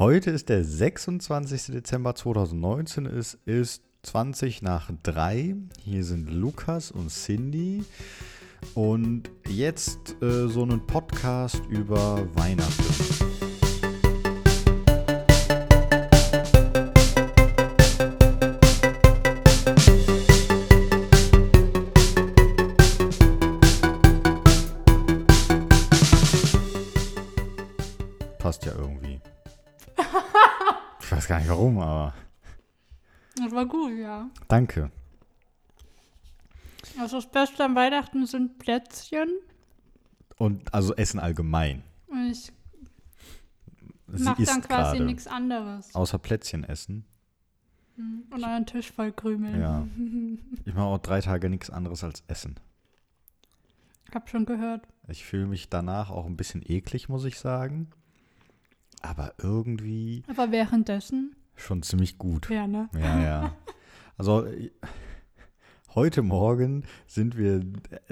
Heute ist der 26. Dezember 2019. Es ist 20 nach 3. Hier sind Lukas und Cindy. Und jetzt äh, so einen Podcast über Weihnachten. Warum, aber Das war gut, ja. danke. Also das Beste an Weihnachten sind Plätzchen. Und also Essen allgemein. Und ich Sie mache dann quasi nichts anderes. Außer Plätzchen essen. Und einen Tisch voll Krümel. Ja. Ich mache auch drei Tage nichts anderes als Essen. Hab schon gehört. Ich fühle mich danach auch ein bisschen eklig, muss ich sagen. Aber irgendwie Aber währenddessen, schon ziemlich gut. ja, ne? Ja, ja. Also heute Morgen sind wir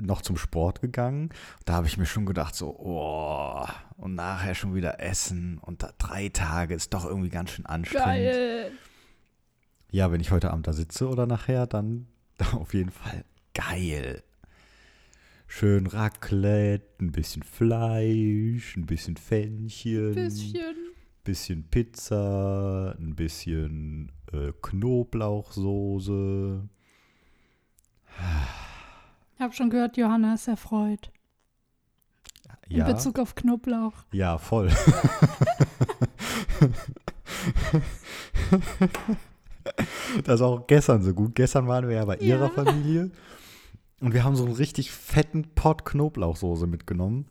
noch zum Sport gegangen. Da habe ich mir schon gedacht, so, oh, und nachher schon wieder essen. Und da drei Tage ist doch irgendwie ganz schön anstrengend. Geil. Ja, wenn ich heute Abend da sitze oder nachher, dann auf jeden Fall geil. Schön Raclette, ein bisschen Fleisch, ein bisschen Fännchen, Bisschen. Bisschen Pizza, ein bisschen äh, Knoblauchsoße. Ich habe schon gehört, Johanna ist erfreut. In Ja, Bezug auf Knoblauch. ja, voll. das ist auch gestern so gut. Gestern waren wir ja bei ihrer Ja. Familie und wir haben so einen richtig fetten Pot Knoblauchsoße mitgenommen.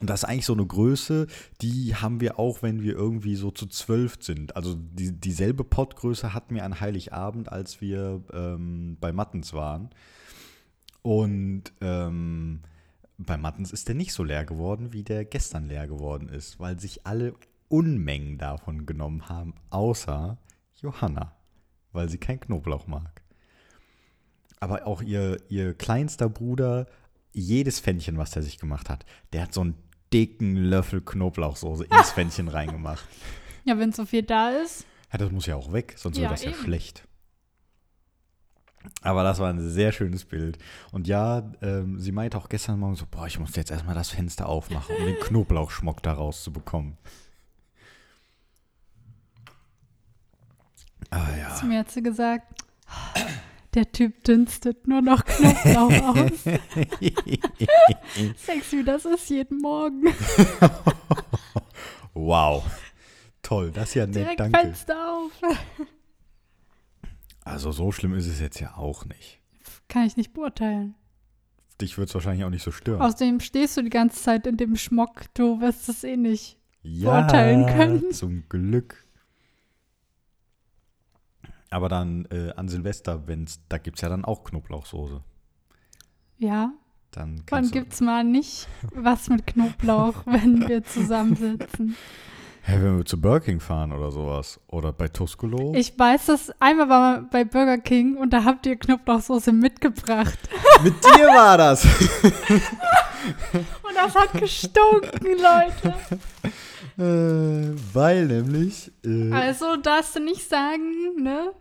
Und das ist eigentlich so eine Größe, die haben wir auch, wenn wir irgendwie so zu zwölf sind. Also die, dieselbe Pottgröße hatten wir an Heiligabend, als wir ähm, bei Mattens waren. Und ähm, bei Mattens ist der nicht so leer geworden, wie der gestern leer geworden ist, weil sich alle Unmengen davon genommen haben, außer Johanna, weil sie kein Knoblauch mag. Aber auch ihr, ihr kleinster Bruder, jedes Pfännchen, was der sich gemacht hat, der hat so einen dicken Löffel Knoblauchsoße ins Pfännchen reingemacht. Ja, wenn so viel da ist. Ja, das muss ja auch weg, sonst Ja, wird das ja eben. schlecht. Aber das war ein sehr schönes Bild. Und ja, ähm, sie meinte auch gestern Morgen so, boah, ich muss jetzt erstmal das Fenster aufmachen, um den Knoblauchschmuck da rauszubekommen. Ah ja. Zu mir hat sie gesagt, der Typ dünstet nur noch Knoblauch aus. Sexy, wie das ist jeden Morgen. wow. Toll, das ist ja nett, Direkt danke. Fenster auf. Also so schlimm ist es jetzt ja auch nicht. Kann ich nicht beurteilen. Dich wird es wahrscheinlich auch nicht so stören. Außerdem stehst du die ganze Zeit in dem Schmock. Du wirst es eh nicht. ja, beurteilen können. Zum Glück. Aber dann äh, an Silvester, wenn's, da gibt es ja dann auch Knoblauchsoße. Ja, Dann wann du, gibt's mal nicht was mit Knoblauch, wenn wir zusammensitzen? Hey, wenn wir zu Burger King fahren oder sowas. Oder bei Tuscolo. Ich weiß das, einmal war man bei Burger King und da habt ihr Knoblauchsoße mitgebracht. Mit dir war das. Und das hat gestunken, Leute. Äh, weil nämlich. Äh, Also darfst du nicht sagen, ne?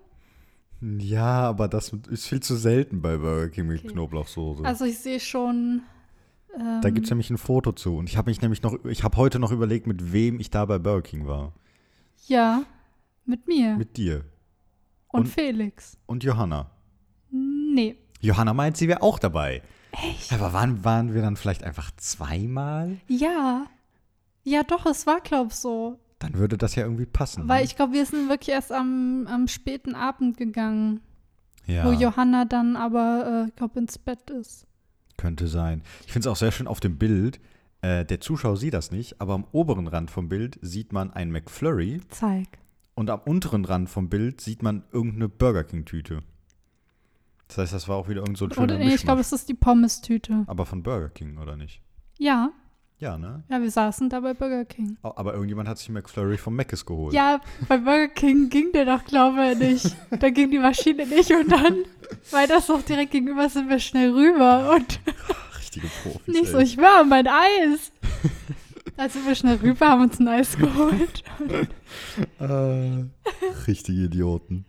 ja, aber das ist viel zu selten bei Burger King mit Okay. Knoblauchsoße. Also ich sehe schon. Ähm, Da gibt es nämlich ein Foto zu. Und ich habe mich nämlich noch, ich habe heute noch überlegt, mit wem ich da bei Burger King war. Ja, mit mir. Mit dir. und, und- Felix. Und Johanna. Nee. Johanna meint, sie wäre auch dabei. Echt? Aber waren, waren wir dann vielleicht einfach zweimal? Ja. Ja, doch, es war, glaub ich, so. Dann würde das ja irgendwie passen. Weil ne? ich glaube, wir sind wirklich erst am, am späten Abend gegangen, ja, wo Johanna dann aber, äh, ich glaube, ins Bett ist. könnte sein. Ich finde es auch sehr schön auf dem Bild. Äh, der Zuschauer sieht das nicht, aber am oberen Rand vom Bild sieht man ein McFlurry Zeig. und am unteren Rand vom Bild sieht man irgendeine Burger King-Tüte. Das heißt, das war auch wieder irgend so ein schöner Oder nee, ich glaube, es ist die Pommes-Tüte. Aber von Burger King, oder nicht? Ja, Ja, ne? ja, wir saßen da bei Burger King. Oh, Aber irgendjemand hat sich McFlurry vom Mc's geholt. Ja, bei Burger King ging der doch, glaube ich, nicht. Da ging die Maschine nicht und dann, weil das doch direkt gegenüber sind wir schnell rüber und Richtige Profis. nicht so, ey. ich war mein Eis. Also wir schnell rüber, haben uns ein Eis geholt. Äh, richtige Idioten.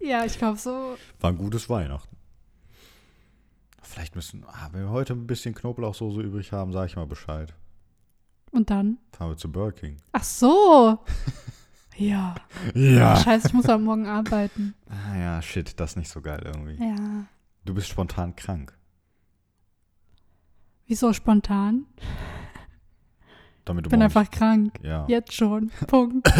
Ja, ich glaube so. War ein gutes Weihnachten. Vielleicht müssen, ah, wenn wir heute ein bisschen Knoblauchsoße übrig haben, sage ich mal Bescheid. Und dann? Fahren wir zu Burger King. Ach so. Ja. Ja. Scheiße, ich muss am Morgen arbeiten. Ah ja, shit, das ist nicht so geil irgendwie. Ja. Du bist spontan krank. Wieso spontan? Damit du Ich bin einfach krank. Ja, Jetzt schon. Punkt.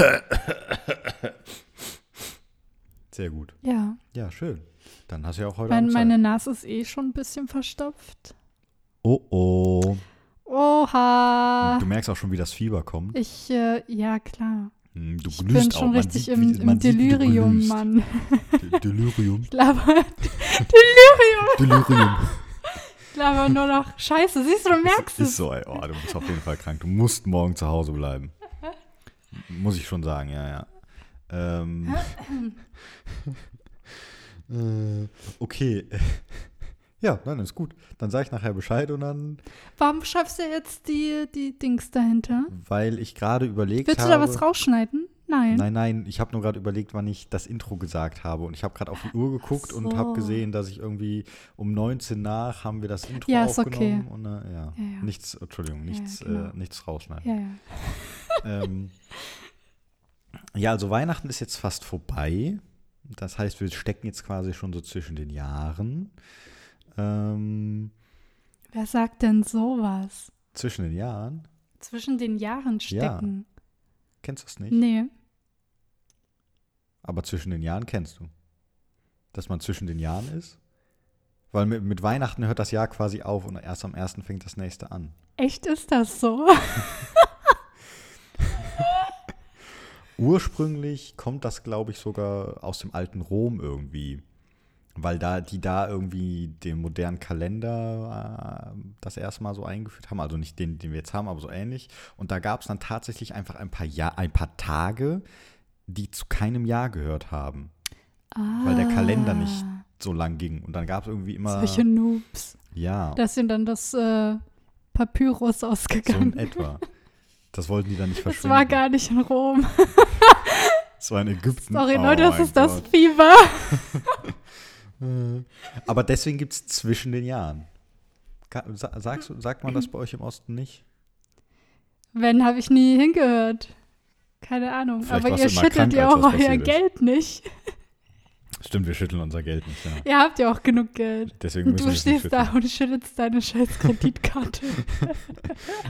sehr gut. Ja. Ja, schön. Dann hast du ja auch heute Mein, Abend Zeit. meine Nase ist eh schon ein bisschen verstopft. Oh oh. Oha. Du merkst auch schon, wie das Fieber kommt. Ich, äh, ja klar. Hm, Du Ich glühst bin schon auch. Man richtig sieht, im, wie, im man sieht, wie du Delirium, glühst. Mann. De- Delirium. Ich laber, Delirium. ich laber nur noch Scheiße. Siehst du, du merkst Ist es. so, ey. Oh, du bist auf jeden Fall krank. Du musst morgen zu Hause bleiben. Muss ich schon sagen, ja, ja. Ähm, äh, okay. Ja, dann ist gut. Dann sage ich nachher Bescheid und dann, Warum schreibst du jetzt die, die Dings dahinter? weil ich gerade überlegt Willst du habe. da was rausschneiden? Nein. Nein, nein, ich habe nur gerade überlegt, wann ich das Intro gesagt habe. Und ich habe gerade auf die Uhr geguckt und so. habe gesehen, dass ich irgendwie um 19 nach haben wir das Intro Ja, ist aufgenommen. okay. Und, äh, ja. Ja, ja. nichts, Entschuldigung, nichts, genau. äh, nichts rausschneiden. Ja, ja. ähm, ja, also Weihnachten ist jetzt fast vorbei. Das heißt, wir stecken jetzt quasi schon so zwischen den Jahren. Ähm, Wer sagt denn sowas? zwischen den Jahren? Zwischen den Jahren stecken. Kennst du das nicht? Nee. Aber zwischen den Jahren kennst du. Dass man zwischen den Jahren ist? Weil mit, mit Weihnachten hört das Jahr quasi auf und erst am ersten fängt das nächste an. Echt ist das so? Ursprünglich kommt das, glaube ich, sogar aus dem alten Rom irgendwie. Weil da, die da irgendwie den modernen Kalender äh, das erste Mal so eingeführt haben. Also nicht den, den wir jetzt haben, aber so ähnlich. Und da gab es dann tatsächlich einfach ein paar, Jahr, ein paar Tage, die zu keinem Jahr gehört haben. Weil der Kalender nicht so lang ging. Und dann gab es irgendwie immer. Ah. Solche Noobs. ja, Da ist ihnen dann das äh, Papyrus so ausgegangen. in etwa. Das wollten die dann nicht das verschwinden. war gar nicht in Rom. Das war in Ägypten. Sorry, Oh Leute, das ist das Gott. Fieber. Aber deswegen gibt es zwischen den Jahren. Sagst, sagt man das bei euch im Osten nicht? Wenn, habe ich nie hingehört. Keine Ahnung. Vielleicht Aber ihr schüttelt ja auch das euer. Geld nicht. Stimmt, wir schütteln unser Geld nicht. Ja. Ihr habt ja auch genug Geld. Deswegen Und müssen du wir es nicht stehst da und schüttelst deine scheiß Kreditkarte.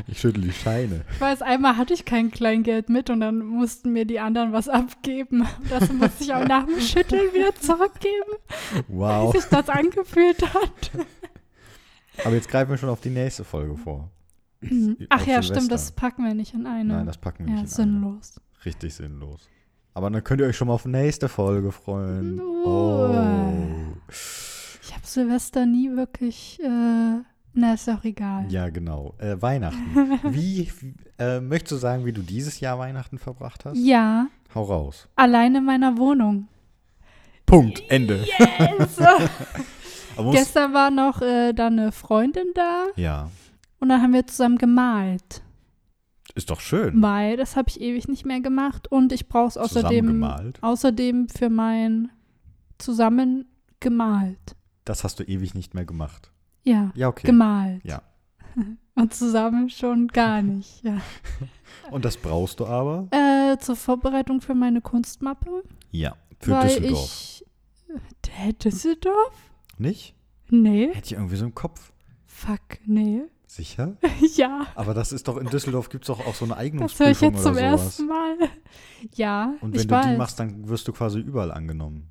Ich schüttel die Scheine. Ich weiß, einmal hatte ich kein Kleingeld mit und dann mussten mir die anderen was abgeben. Das musste ich auch nach dem Schütteln wieder zurückgeben, Wow. wie sich das angefühlt hat. Aber jetzt greifen wir schon auf die nächste Folge vor. Ach Auf ja, Silvester. stimmt, das packen wir nicht in eine. Nein, das packen wir ja, nicht in eine. sinnlos. Richtig sinnlos. Aber dann könnt ihr euch schon mal auf nächste Folge freuen. Oh. Ich habe Silvester nie wirklich, äh, na, ist auch egal. Ja, genau. Äh, Weihnachten. Wie, äh, möchtest du sagen, wie du dieses Jahr Weihnachten verbracht hast? Ja, Hau raus. allein in meiner Wohnung. Punkt. Ende. Yes! Gestern war noch äh, dann eine Freundin da ja, und dann haben wir zusammen gemalt. Ist doch schön. Weil das habe ich ewig nicht mehr gemacht und ich brauche es außerdem, außerdem für mein Zusammen gemalt. Das hast du ewig nicht mehr gemacht. Ja, Ja, okay. gemalt. Ja. Und zusammen schon gar nicht. Ja. Und das brauchst du aber? Äh, zur Vorbereitung für meine Kunstmappe. Ja. Für weil Düsseldorf. ich. Hä, Düsseldorf? Nicht? Nee. Hätte ich irgendwie so im Kopf. Fuck, nee. Sicher? ja, Aber das ist doch in Düsseldorf gibt es doch auch so eine das höre Eignungsprüfung ich jetzt zum sowas. ersten Mal. Ja, Und wenn du weiß. die machst, dann wirst du quasi überall angenommen.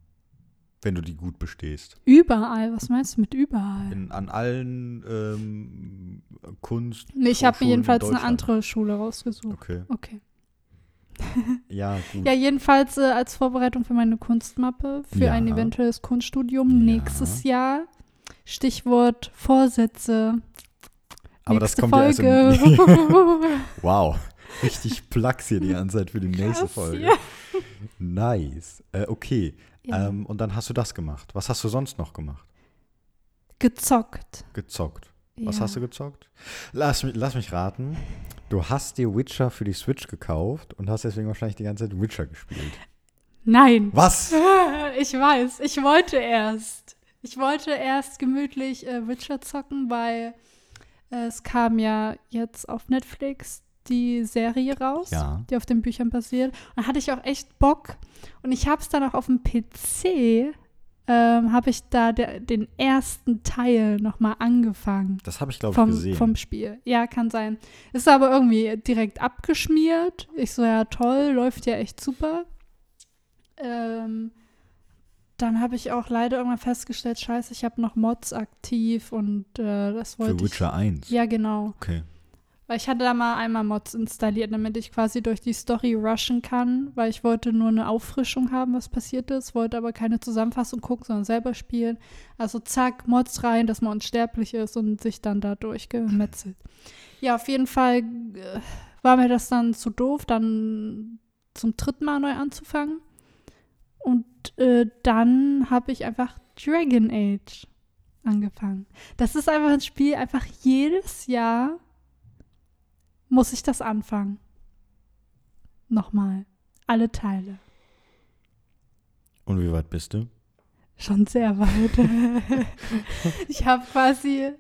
Wenn du die gut bestehst. Überall. Was meinst du mit überall? In, an allen ähm, Kunst. Ich habe mir jedenfalls eine andere Schule rausgesucht. Okay. Okay. Ja, gut. Ja, jedenfalls äh, als Vorbereitung für meine Kunstmappe für Ja. ein eventuelles Kunststudium Ja. nächstes Jahr. Stichwort Vorsätze. Aber das Nächste kommt ja erst Folge. im, Wow. Richtig Plax hier die ganze Zeit für die nächste Krass, Folge. ja. Nice. Äh, okay. Ja. Ähm, und dann hast du das gemacht. Was hast du sonst noch gemacht? Gezockt. Gezockt. Was Ja. hast du gezockt? Lass, mich- lass mich raten. Du hast dir Witcher für die Switch gekauft und hast deswegen wahrscheinlich die ganze Zeit Witcher gespielt. Nein. Was? Ich weiß, ich wollte erst. Ich wollte erst gemütlich äh, Witcher zocken, äh, es kam ja jetzt auf Netflix die Serie raus, Ja. die auf den Büchern basiert. Und da hatte ich auch echt Bock. Und ich habe es dann auch auf dem PC, ähm, habe ich da der, den ersten Teil nochmal angefangen. Das habe ich, glaube ich, Vom, gesehen. vom Spiel. Ja, kann sein. Ist aber irgendwie direkt abgeschmiert. Ich so, ja, toll, läuft ja echt super. Ähm, dann habe ich auch leider irgendwann festgestellt, scheiße, ich habe noch Mods aktiv und äh, das wollte für Witcher 1. ich. Ja, genau. Okay. Weil ich hatte da mal einmal Mods installiert, damit ich quasi durch die Story rushen kann, weil ich wollte nur eine Auffrischung haben, was passiert ist, wollte aber keine Zusammenfassung gucken, sondern selber spielen. Also zack, Mods rein, dass man unsterblich ist und sich dann da durchgemetzelt. Ja, auf jeden Fall äh, war mir das dann zu doof, dann zum dritten Mal neu anzufangen. Und äh, dann habe ich einfach Dragon Age angefangen. Das ist einfach ein Spiel, einfach jedes Jahr muss ich das anfangen. Nochmal. Alle Teile. Und wie weit bist du? Schon sehr weit. ich habe quasi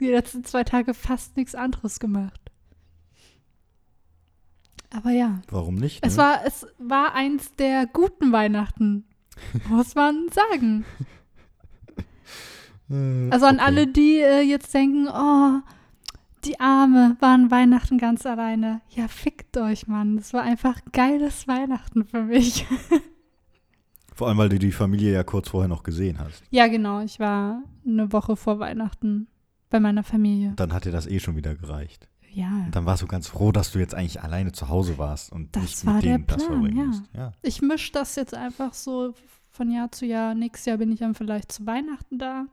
die letzten zwei Tage fast nichts anderes gemacht. Aber ja, Warum nicht? es ne? war, es war eins der guten Weihnachten, muss man sagen. Äh, Also an okay. alle, die äh, jetzt denken, oh, die Arme waren Weihnachten ganz alleine. Ja, fickt euch, Mann. Das war einfach geiles Weihnachten für mich. Vor allem, weil du die Familie ja kurz vorher noch gesehen hast. ja, genau. Ich war eine Woche vor Weihnachten bei meiner Familie. Dann hat dir das eh schon wieder gereicht. Ja. Und dann warst du ganz froh, dass du jetzt eigentlich alleine zu Hause warst und Das nicht war mit der denen das Plan, verbringen ja. musst. Ja. Ich mische das jetzt einfach so von Jahr zu Jahr. Nächstes Jahr bin ich dann vielleicht zu Weihnachten da.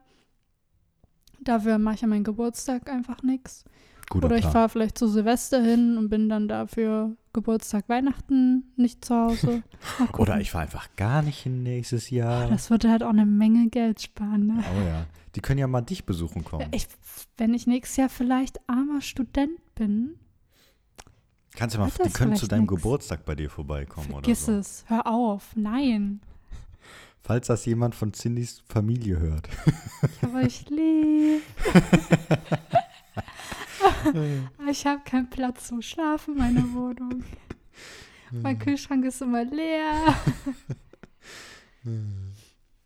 Dafür mache ich an meinem Geburtstag einfach nichts. Guter Oder ich fahre vielleicht zu Silvester hin und bin dann dafür Geburtstag, Weihnachten nicht zu Hause. Oder ich fahre einfach gar nicht hin nächstes Jahr. Das würde halt auch eine Menge Geld sparen. Ne? oh ja. Die können ja mal dich besuchen kommen. Ich, wenn ich nächstes Jahr vielleicht armer Student bin, Kannst du mal, die können zu deinem nix? Geburtstag bei dir vorbeikommen vergiss oder so. es. Hör auf. Nein. Falls das jemand von Cindys Familie hört. Ich habe euch lieb. ich habe keinen Platz zum Schlafen, meine Wohnung. Mein Kühlschrank ist immer leer.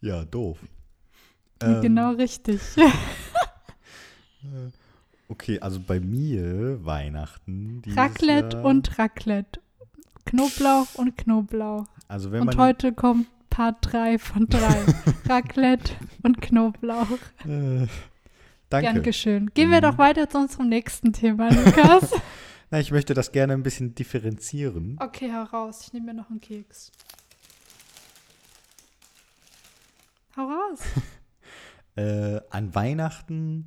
Ja, doof. Ähm, genau richtig. Okay, also bei mir Weihnachten. Raclette Jahr, und Raclette. Knoblauch und Knoblauch. Also wenn Und man. heute kommt Part 3 von 3. Raclette und Knoblauch. Äh, danke. Dankeschön. Gehen wir Mhm. doch weiter zu unserem nächsten Thema, Lukas. Na, ich möchte das gerne ein bisschen differenzieren. okay, hau raus. Ich nehme mir noch einen Keks. Hau raus. Äh, an Weihnachten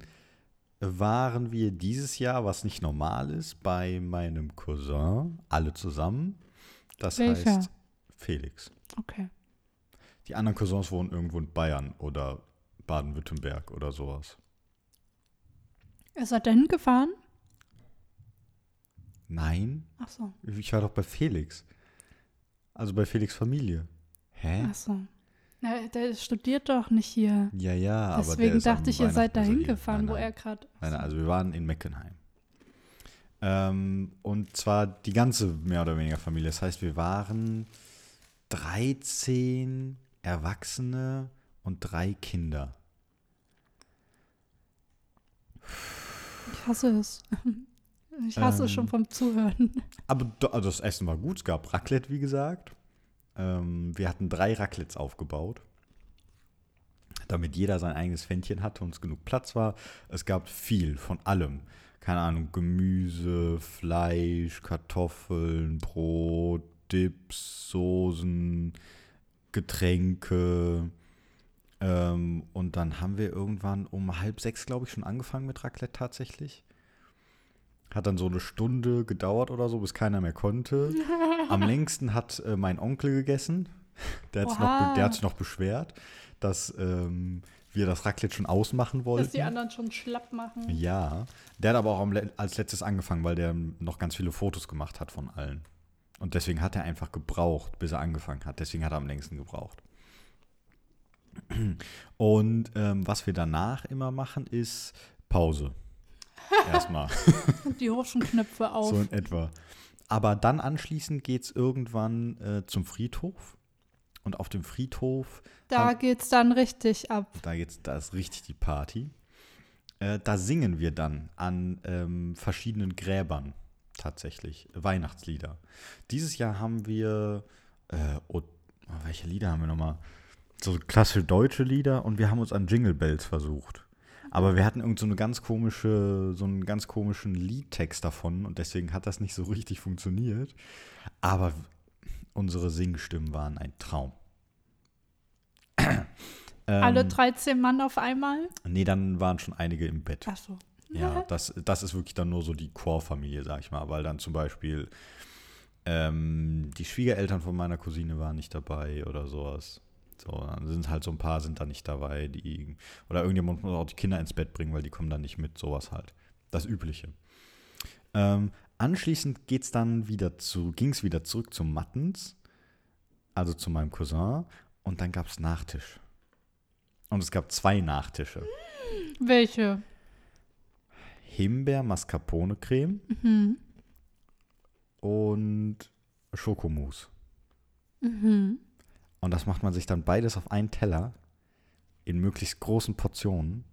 waren wir dieses Jahr, was nicht normal ist, bei meinem Cousin, alle zusammen. Das Welcher? heißt Felix. Okay. Die anderen Cousins wohnen irgendwo in Bayern oder Baden-Württemberg oder sowas. Ihr seid dahin gefahren? Nein, Ach so. ich war doch bei Felix. Also bei Felix Familie. Hä? Ach so. Na, der studiert doch nicht hier. Ja, ja, aber Deswegen ist am dachte ich, ihr seid Weihnachten ist er dahin hier. gefahren, Nein, wo er gerade. Nein, nein, also wir waren in Meckenheim. Ähm, und zwar die ganze mehr oder weniger Familie. Das heißt, wir waren 13 Erwachsene und drei Kinder. Ich hasse es. Ich hasse es Ähm. schon vom Zuhören. Aber also das Essen war gut. Es gab Raclette, wie gesagt. Ähm, wir hatten drei Raclettes aufgebaut, damit jeder sein eigenes Fännchen hatte und es genug Platz war. Es gab viel von allem. Keine Ahnung, Gemüse, Fleisch, Kartoffeln, Brot, Dips, Soßen, Getränke. Ähm, und dann haben wir irgendwann um halb sechs, glaube ich, schon angefangen mit Raclette tatsächlich. Hat dann so eine Stunde gedauert oder so, bis keiner mehr konnte. Am längsten hat äh, mein Onkel gegessen. Der hat sich noch, noch beschwert, dass ähm, wir das Raclette schon ausmachen wollten. Dass die anderen schon schlapp machen. Ja, der hat aber auch als letztes angefangen, weil der noch ganz viele Fotos gemacht hat von allen. Und deswegen hat er einfach gebraucht, bis er angefangen hat. Deswegen hat er am längsten gebraucht. Und ähm, was wir danach immer machen, ist Pause. Erstmal, Die Hochenknöpfe auf. so in etwa. Aber dann anschließend geht es irgendwann äh, zum Friedhof. Und auf dem Friedhof da haben- geht's dann richtig ab. da jetzt, da ist richtig die Party. Äh, da singen wir dann an ähm, verschiedenen Gräbern tatsächlich Weihnachtslieder. Dieses Jahr haben wir, äh, oh, welche Lieder haben wir nochmal? So klassische deutsche Lieder und wir haben uns an Jingle Bells versucht. Aber wir hatten irgend so eine ganz komische, so einen ganz komischen Liedtext davon und deswegen hat das nicht so richtig funktioniert. Aber unsere Singstimmen waren ein Traum. Alle Ähm, 13 Mann auf einmal? Nee, dann waren schon einige im Bett. Ach so. Ja, das, das ist wirklich dann nur so die Core-Familie, sag ich mal, weil dann zum Beispiel ähm, die Schwiegereltern von meiner Cousine waren nicht dabei oder sowas. So, dann sind halt so ein paar sind da nicht dabei, die oder irgendjemand muss auch die Kinder ins Bett bringen, weil die kommen dann nicht mit, sowas halt. Das Übliche. Ähm, anschließend geht's dann wieder zu, ging es wieder zurück zu Mattens, also zu meinem Cousin, und dann gab es Nachtisch. Und es gab zwei Nachtische. Welche? Himbeer-Mascarpone-Creme Mhm. und Schokomousse. Mhm. Und das macht man sich dann beides auf einen Teller in möglichst großen Portionen.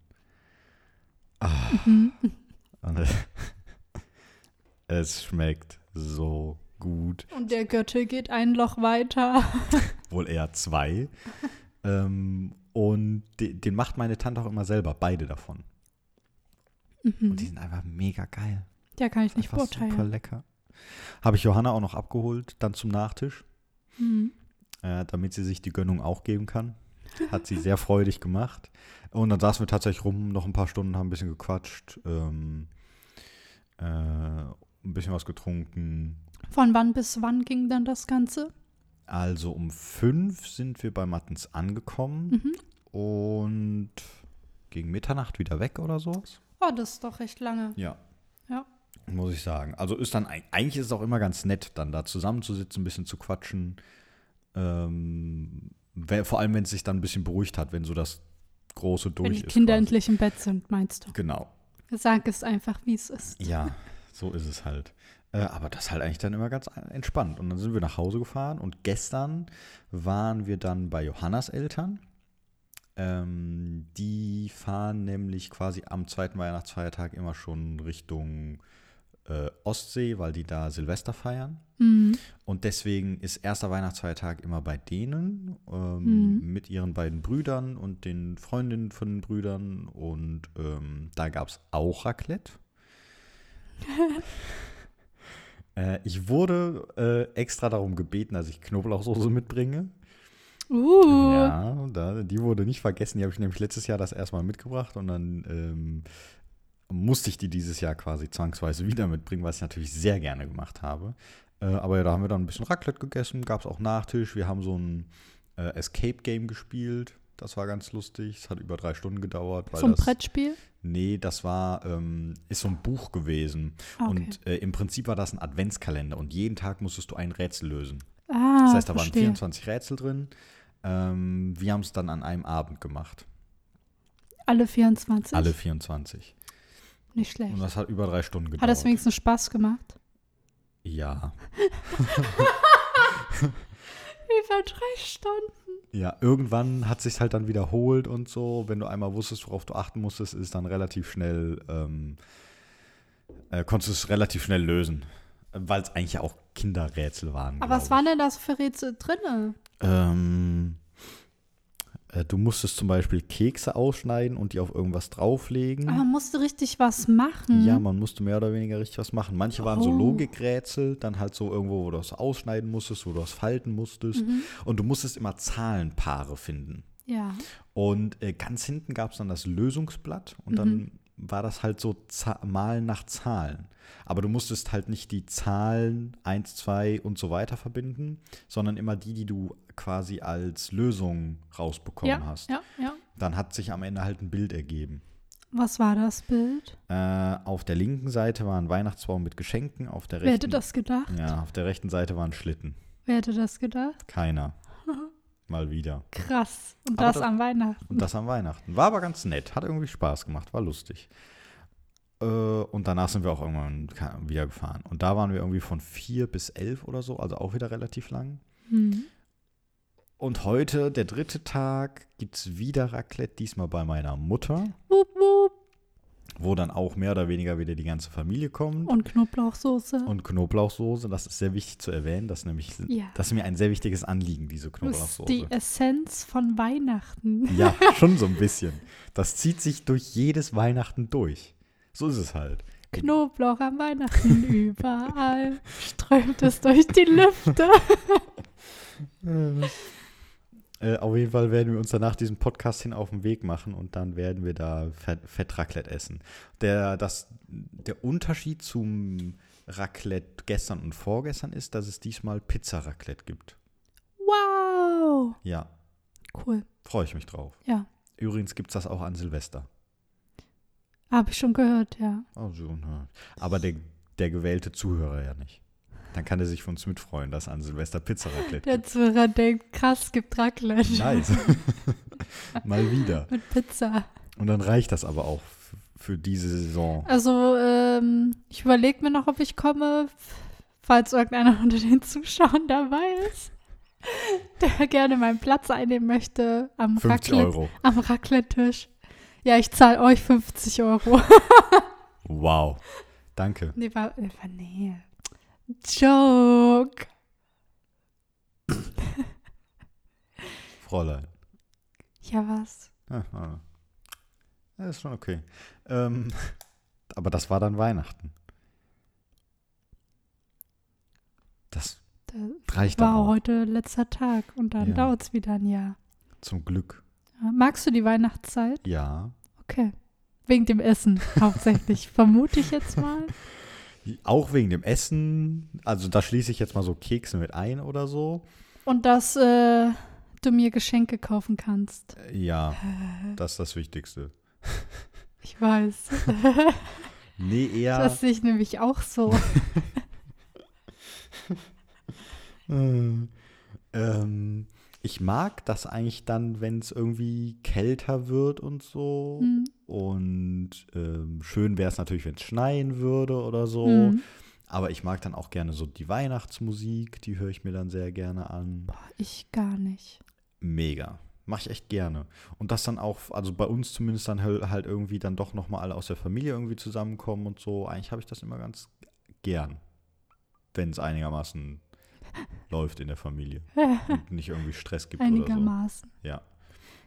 Ah. Mhm. Es, schmeckt so gut. Und der Götte geht ein Loch weiter. Wohl eher zwei. ähm, und de, den macht meine Tante auch immer selber, beide davon. Mhm. Und die sind einfach mega geil. Ja, kann ich nicht Einfach super beurteilen. lecker. Habe ich Johanna auch noch abgeholt, dann zum Nachtisch. Mhm. Äh, damit sie sich die Gönnung auch geben kann. Hat sie sehr freudig gemacht. Und dann saßen wir tatsächlich rum, noch ein paar Stunden, haben ein bisschen gequatscht, ähm, äh, ein bisschen was getrunken. Von wann bis wann ging dann das Ganze? Also um fünf sind wir bei Mattens angekommen Mhm. und gegen Mitternacht wieder weg oder sowas. Oh, das ist doch recht lange. Ja. Ja. Muss ich sagen. Also ist dann, eig- eigentlich ist es auch immer ganz nett, dann da zusammenzusitzen, ein bisschen zu quatschen. Ähm, vor allem, wenn es sich dann ein bisschen beruhigt hat, wenn so das Große durch Wenn die ist. Kinder quasi. endlich im Bett sind, meinst du? Genau. Sag es einfach, wie es ist. Ja, so ist es halt. Äh, aber das ist halt eigentlich dann immer ganz entspannt. Und dann sind wir nach Hause gefahren und gestern waren wir dann bei Johannas Eltern. Ähm, die fahren nämlich quasi am zweiten Weihnachtsfeiertag immer schon Richtung äh, Ostsee, weil die da Silvester feiern. Mhm. Und deswegen ist erster Weihnachtsfeiertag immer bei denen ähm, Mhm. mit ihren beiden Brüdern und den Freundinnen von den Brüdern. Und ähm, da gab es auch Raclette. äh, ich wurde äh, extra darum gebeten, dass ich Knoblauchsoße mitbringe. Uh. Ja, da, die wurde nicht vergessen. Die habe ich nämlich letztes Jahr das erstmal mitgebracht und dann ähm, musste ich die dieses Jahr quasi zwangsweise wieder mitbringen, was ich natürlich sehr gerne gemacht habe. Äh, aber ja, da haben wir dann ein bisschen Raclette gegessen, gab es auch Nachtisch. Wir haben so ein äh, Escape-Game gespielt. Das war ganz lustig. Es hat über drei Stunden gedauert. Weil Zum das, Brettspiel? Nee, das war, ähm, ist so ein Buch gewesen. Ah, Okay. Und äh, im Prinzip war das ein Adventskalender und jeden Tag musstest du ein Rätsel lösen. ah, Das heißt, da waren verstehe. 24 Rätsel drin. Ähm, wir haben es dann an einem Abend gemacht. Alle 24? Alle 24. Nicht schlecht. Und das hat über drei Stunden gedauert. Hat das wenigstens Spaß gemacht? Ja. Über drei Stunden. Ja, irgendwann hat sich halt dann wiederholt und so. Wenn du einmal wusstest, worauf du achten musstest, ist dann relativ schnell, ähm, äh, konntest du es relativ schnell lösen. Weil es eigentlich ja auch Kinderrätsel waren. Aber was waren denn da so für Rätsel drin? Ähm, äh, du musstest zum Beispiel Kekse ausschneiden und die auf irgendwas drauflegen. Aber man musste richtig was machen. Ja, man musste mehr oder weniger richtig was machen. Manche waren so Oh. Logikrätsel, dann halt so irgendwo, wo du das ausschneiden musstest, wo du das falten musstest. Mhm. Und du musstest immer Zahlenpaare finden. Ja. Und äh, ganz hinten gab es dann das Lösungsblatt und Mhm. dann war das halt so Za Malen nach Zahlen. Aber du musstest halt nicht die Zahlen 1, 2 und so weiter verbinden, sondern immer die, die du quasi als Lösung rausbekommen Ja, hast. ja, ja. dann hat sich am Ende halt ein Bild ergeben. Was war das Bild? Äh, auf der linken Seite war ein Weihnachtsbaum mit Geschenken, auf der Wer hätte rechten, das gedacht? ja, auf der rechten Seite war ein Schlitten. Wer hätte das gedacht? Keiner. Mal wieder. Krass. Und das das- am Weihnachten. Und das am Weihnachten. War aber ganz nett, hat irgendwie Spaß gemacht, war lustig. Äh, und danach sind wir auch irgendwann wieder gefahren. Und da waren wir irgendwie von vier bis elf oder so, also auch wieder relativ lang. Hm. Und heute, der dritte Tag, gibt es wieder Raclette, diesmal bei meiner Mutter, Wup, wup. wo dann auch mehr oder weniger wieder die ganze Familie kommt. Und Knoblauchsoße. Und Knoblauchsoße, das ist sehr wichtig zu erwähnen. Das ist nämlich, Ja. das ist mir ein sehr wichtiges Anliegen, diese das ist Knoblauchsoße. die Essenz von Weihnachten. Ja, schon so ein bisschen. Das zieht sich durch jedes Weihnachten durch. So ist es halt. Knoblauch am Weihnachten überall. Strömt es durch die Lüfte. Äh, auf jeden Fall werden wir uns danach diesen Podcast hin auf den Weg machen und dann werden wir da Fett, Fettraclette essen. Der, das, der Unterschied zum Raclette gestern und vorgestern ist, dass es diesmal Pizza-Raclette gibt. Wow. Ja, Cool. freue ich mich drauf. Ja. Übrigens gibt es das auch an Silvester. Habe ich schon gehört, ja. Also, na. Aber der, der gewählte Zuhörer ja nicht. Dann kann er sich von uns mitfreuen, dass an Silvester Pizza-Raclette Der Zuhörer denkt, krass, gibt Raclette. Nice. Mal wieder. Mit Pizza. Und dann reicht das aber auch für diese Saison. Also, ähm, ich überlege mir noch, ob ich komme, falls irgendeiner unter den Zuschauern dabei ist, der gerne meinen Platz einnehmen möchte am 50 Raclette, Euro. am Raclette-Tisch. Ja, ich zahle euch 50 Euro. Wow. Danke. nee, war, äh, war nee. Joke. Fräulein. Ja, was? Ja, ah. Ja, ist schon okay. Ähm, aber das war dann Weihnachten. Das Das reicht war auch. heute letzter Tag und dann Ja. dauert es wieder ein Jahr. Zum Glück. Magst du die Weihnachtszeit? Ja. Okay. Wegen dem Essen hauptsächlich, vermute ich jetzt mal. Auch wegen dem Essen. Also da schließe ich jetzt mal so Kekse mit ein oder so. Und dass äh, du mir Geschenke kaufen kannst. Äh, Ja, das ist das Wichtigste. Ich weiß. Nee, eher. Das sehe ich nämlich auch so. Äh, ähm, ich mag das eigentlich dann, wenn es irgendwie kälter wird und so. Hm. Und ähm, schön wäre es natürlich, wenn es schneien würde oder so. Hm. Aber ich mag dann auch gerne so die Weihnachtsmusik, die höre ich mir dann sehr gerne an. Boah, ich gar nicht. Mega. Mache ich echt gerne. Und das dann auch, also bei uns zumindest dann halt, halt irgendwie dann doch nochmal alle aus der Familie irgendwie zusammenkommen und so. Eigentlich habe ich das immer ganz gern, wenn es einigermaßen läuft in der Familie und nicht irgendwie Stress gibt oder so. Einigermaßen. Ja,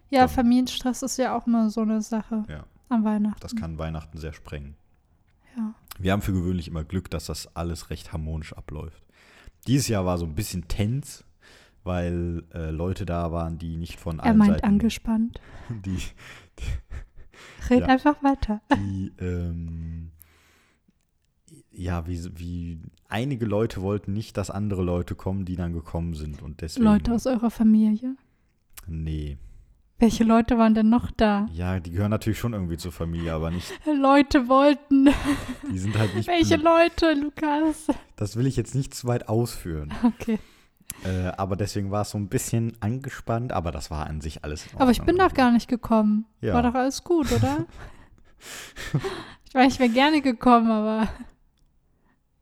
Ja, Dann- Familienstress ist ja auch immer so eine Sache ja. am Weihnachten. Das kann Weihnachten sehr sprengen. Ja. Wir haben für gewöhnlich immer Glück, dass das alles recht harmonisch abläuft. Dieses Jahr war so ein bisschen tens, weil äh, Leute da waren, die nicht von Er allen meint Seiten, angespannt. die, Red Ja. einfach weiter. die ähm, ja, wie, wie einige Leute wollten nicht, dass andere Leute kommen, die dann gekommen sind und deswegen. Leute aus eurer Familie. Nee. Welche Leute waren denn noch da? Ja, die gehören natürlich schon irgendwie zur Familie, aber nicht, Leute wollten. die sind halt nicht. Welche. Leute, Lukas? Das will ich jetzt nicht zu weit ausführen. Okay. Äh, aber deswegen war es so ein bisschen angespannt, aber das war an sich alles. Aber ich bin doch gar nicht gekommen. Ja. War doch alles gut, oder? ich weiß, ich wäre gerne gekommen, aber.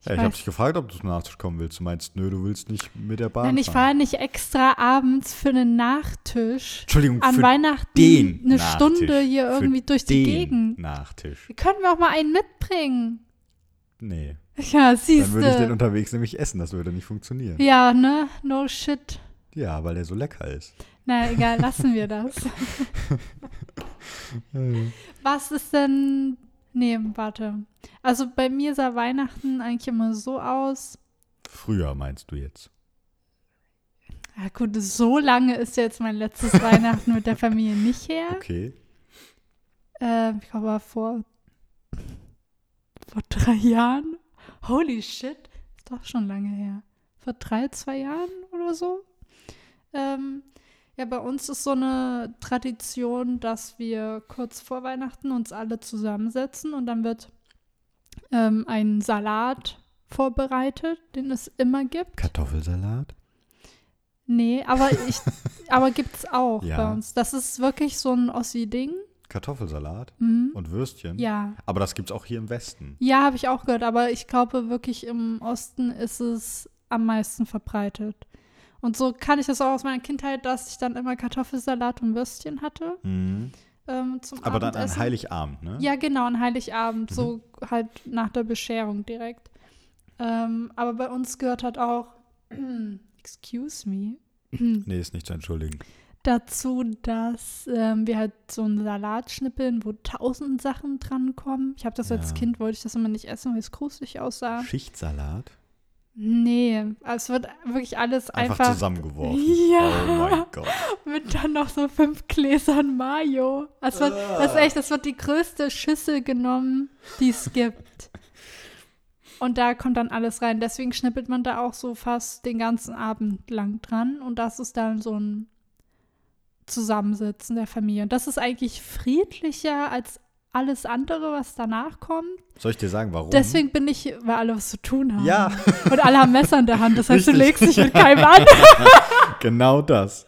Ja, ich habe dich gefragt, ob du zum Nachtisch kommen willst. Du meinst, nö, du willst nicht mit der Bahn Nein, ich fahre nicht extra abends für einen Nachtisch Entschuldigung, an für Weihnachten den eine Nachtisch. Stunde hier Für irgendwie durch die den Gegend. Nachtisch. Können wir auch mal einen mitbringen? Nee, Ja, siehst dann würde ich den du. unterwegs nämlich essen. Das würde nicht funktionieren. Ja, ne? No shit. Ja, weil der so lecker ist. Na, egal, lassen wir das. Was ist denn. Nee, warte. Also bei mir sah Weihnachten eigentlich immer so aus. Früher meinst du jetzt. Ja, gut, so lange ist jetzt mein letztes Weihnachten mit der Familie nicht her. Okay. Äh, ich glaube, vor, vor drei Jahren. Holy shit. Ist doch schon lange her. Vor drei, zwei Jahren oder so. Ähm, Ja, bei uns ist so eine Tradition, dass wir kurz vor Weihnachten uns alle zusammensetzen und dann wird ähm, ein Salat vorbereitet, den es immer gibt. Kartoffelsalat? Nee, aber ich, aber gibt's auch Ja. bei uns. Das ist wirklich so ein Ossi-Ding. Kartoffelsalat Mhm. und Würstchen? Ja. Aber das gibt's auch hier im Westen. Ja, habe ich auch gehört, aber ich glaube wirklich im Osten ist es am meisten verbreitet. Und so kann ich das auch aus meiner Kindheit, dass ich dann immer Kartoffelsalat und Würstchen hatte Mhm. ähm, Aber dann an Abendessen. Heiligabend, ne? Ja, genau, an Heiligabend, Mhm. so halt nach der Bescherung direkt. Ähm, aber bei uns gehört halt auch, excuse me, Nee, ist nicht zu entschuldigen. dazu, dass ähm, wir halt so einen Salat schnippeln, wo tausend Sachen drankommen. Ich habe das als Ja. Kind, wollte ich das immer nicht essen, weil es gruselig aussah. Schichtsalat? Nee, es wird wirklich alles Einfach, einfach, zusammengeworfen. Ja. Oh mein Gott. mit dann noch so fünf Gläsern Mayo. Es wird, das ist echt, das wird die größte Schüssel genommen, die es gibt. Und da kommt dann alles rein. Deswegen schnippelt man da auch so fast den ganzen Abend lang dran. Und das ist dann so ein Zusammensitzen der Familie. Und das ist eigentlich friedlicher als alles andere, was danach kommt. Soll ich dir sagen, warum? Deswegen bin ich, weil alle was zu tun haben. Ja. Und alle haben Messer in der Hand. Das heißt, du Richtig. legst dich mit keinem an. Genau das.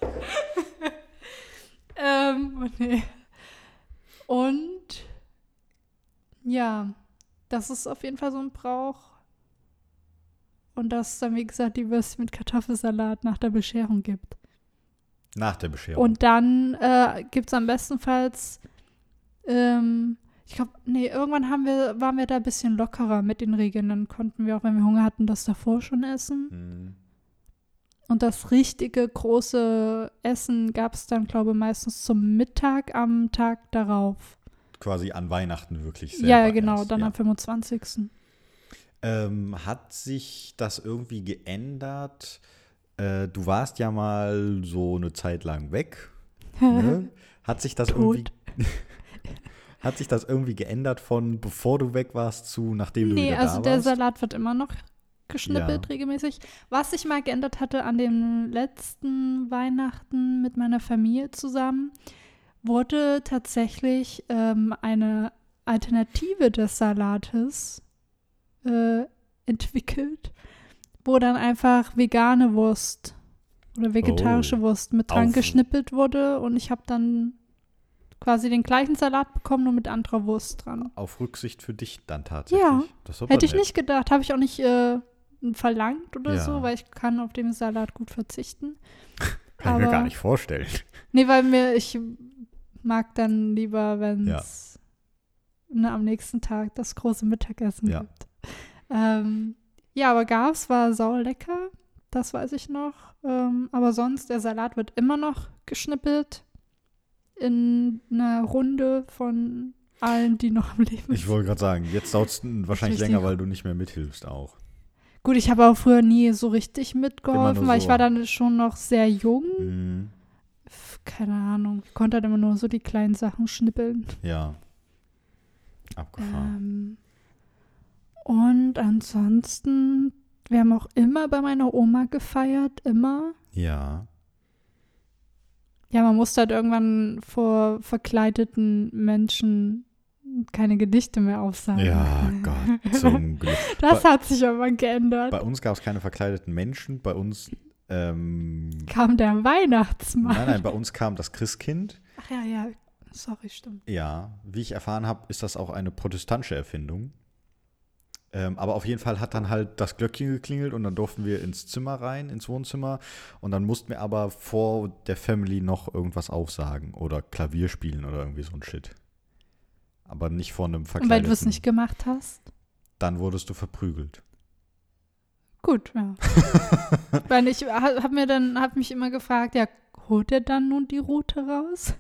ähm, nee. Und ja, das ist auf jeden Fall so ein Brauch. Und dass es dann, wie gesagt, die Würstchen mit Kartoffelsalat nach der Bescherung gibt. Nach der Bescherung. Und dann äh, gibt es am bestenfalls, ähm, ich glaube, nee, irgendwann haben wir, waren wir da ein bisschen lockerer mit den Regeln. Dann konnten wir auch, wenn wir Hunger hatten, das davor schon essen. Mhm. Und das richtige große Essen gab es dann, glaube ich, meistens zum Mittag am Tag darauf. Quasi an Weihnachten wirklich ja, selber genau, erst, dann ja. am 25. Ähm, hat sich das irgendwie geändert? Äh, du warst ja mal so eine Zeit lang weg. Ne? Hat sich das Tot. irgendwie hat sich das irgendwie geändert von bevor du weg warst zu nachdem du nee, wieder also da der warst? Salat wird immer noch geschnippelt Ja. regelmäßig. Was ich mal geändert hatte an dem letzten Weihnachten mit meiner Familie zusammen, wurde tatsächlich ähm, eine Alternative des Salates äh, entwickelt, wo dann einfach vegane Wurst oder vegetarische Oh. Wurst mit dran Auf- geschnippelt wurde und ich habe dann quasi den gleichen Salat bekommen, nur mit anderer Wurst dran. Auf Rücksicht für dich dann tatsächlich. Ja, aber Hätte ich nett. nicht gedacht, habe ich auch nicht äh, verlangt oder Ja. so, weil ich kann auf den Salat gut verzichten. Kann ich mir aber- gar nicht vorstellen. Nee, weil mir, ich mag dann lieber, wenn es ne, am nächsten Tag das große Mittagessen Ja. gibt. Ähm, ja, aber gab's, war sau lecker, das weiß ich noch. Ähm, aber sonst, der Salat wird immer noch geschnippelt in einer Runde von allen, die noch am Leben Ich wollte gerade sagen, jetzt dauert es wahrscheinlich länger, weil du nicht mehr mithilfst auch. Gut, ich habe auch früher nie so richtig mitgeholfen, nur weil ich so. war dann schon noch sehr jung. Mhm. Keine Ahnung. Ich konnte halt immer nur so die kleinen Sachen schnippeln. Ja. Abgefahren. Ähm, und ansonsten, wir haben auch immer bei meiner Oma gefeiert, immer. Ja. Ja, man musste halt irgendwann vor verkleideten Menschen keine Gedichte mehr aufsagen. Ja, Gott, zum Glück. Das Bei- hat sich aber geändert. Bei uns gab es keine verkleideten Menschen. Bei uns, ähm, Kam der Weihnachtsmann. nein, nein, bei uns kam das Christkind. Ach ja, ja. Sorry, stimmt. Ja, wie ich erfahren habe, ist das auch eine protestantische Erfindung. Ähm, aber auf jeden Fall hat dann halt das Glöckchen geklingelt und dann durften wir ins Zimmer rein, ins Wohnzimmer. Und dann mussten wir aber vor der Family noch irgendwas aufsagen oder Klavier spielen oder irgendwie so ein Shit. Aber nicht vor einem Und verkleideten. weil du es nicht gemacht hast? Dann wurdest du verprügelt. Gut, ja. Weil ich habe mir dann, habe mich immer gefragt, ja, holt er dann nun die Route raus?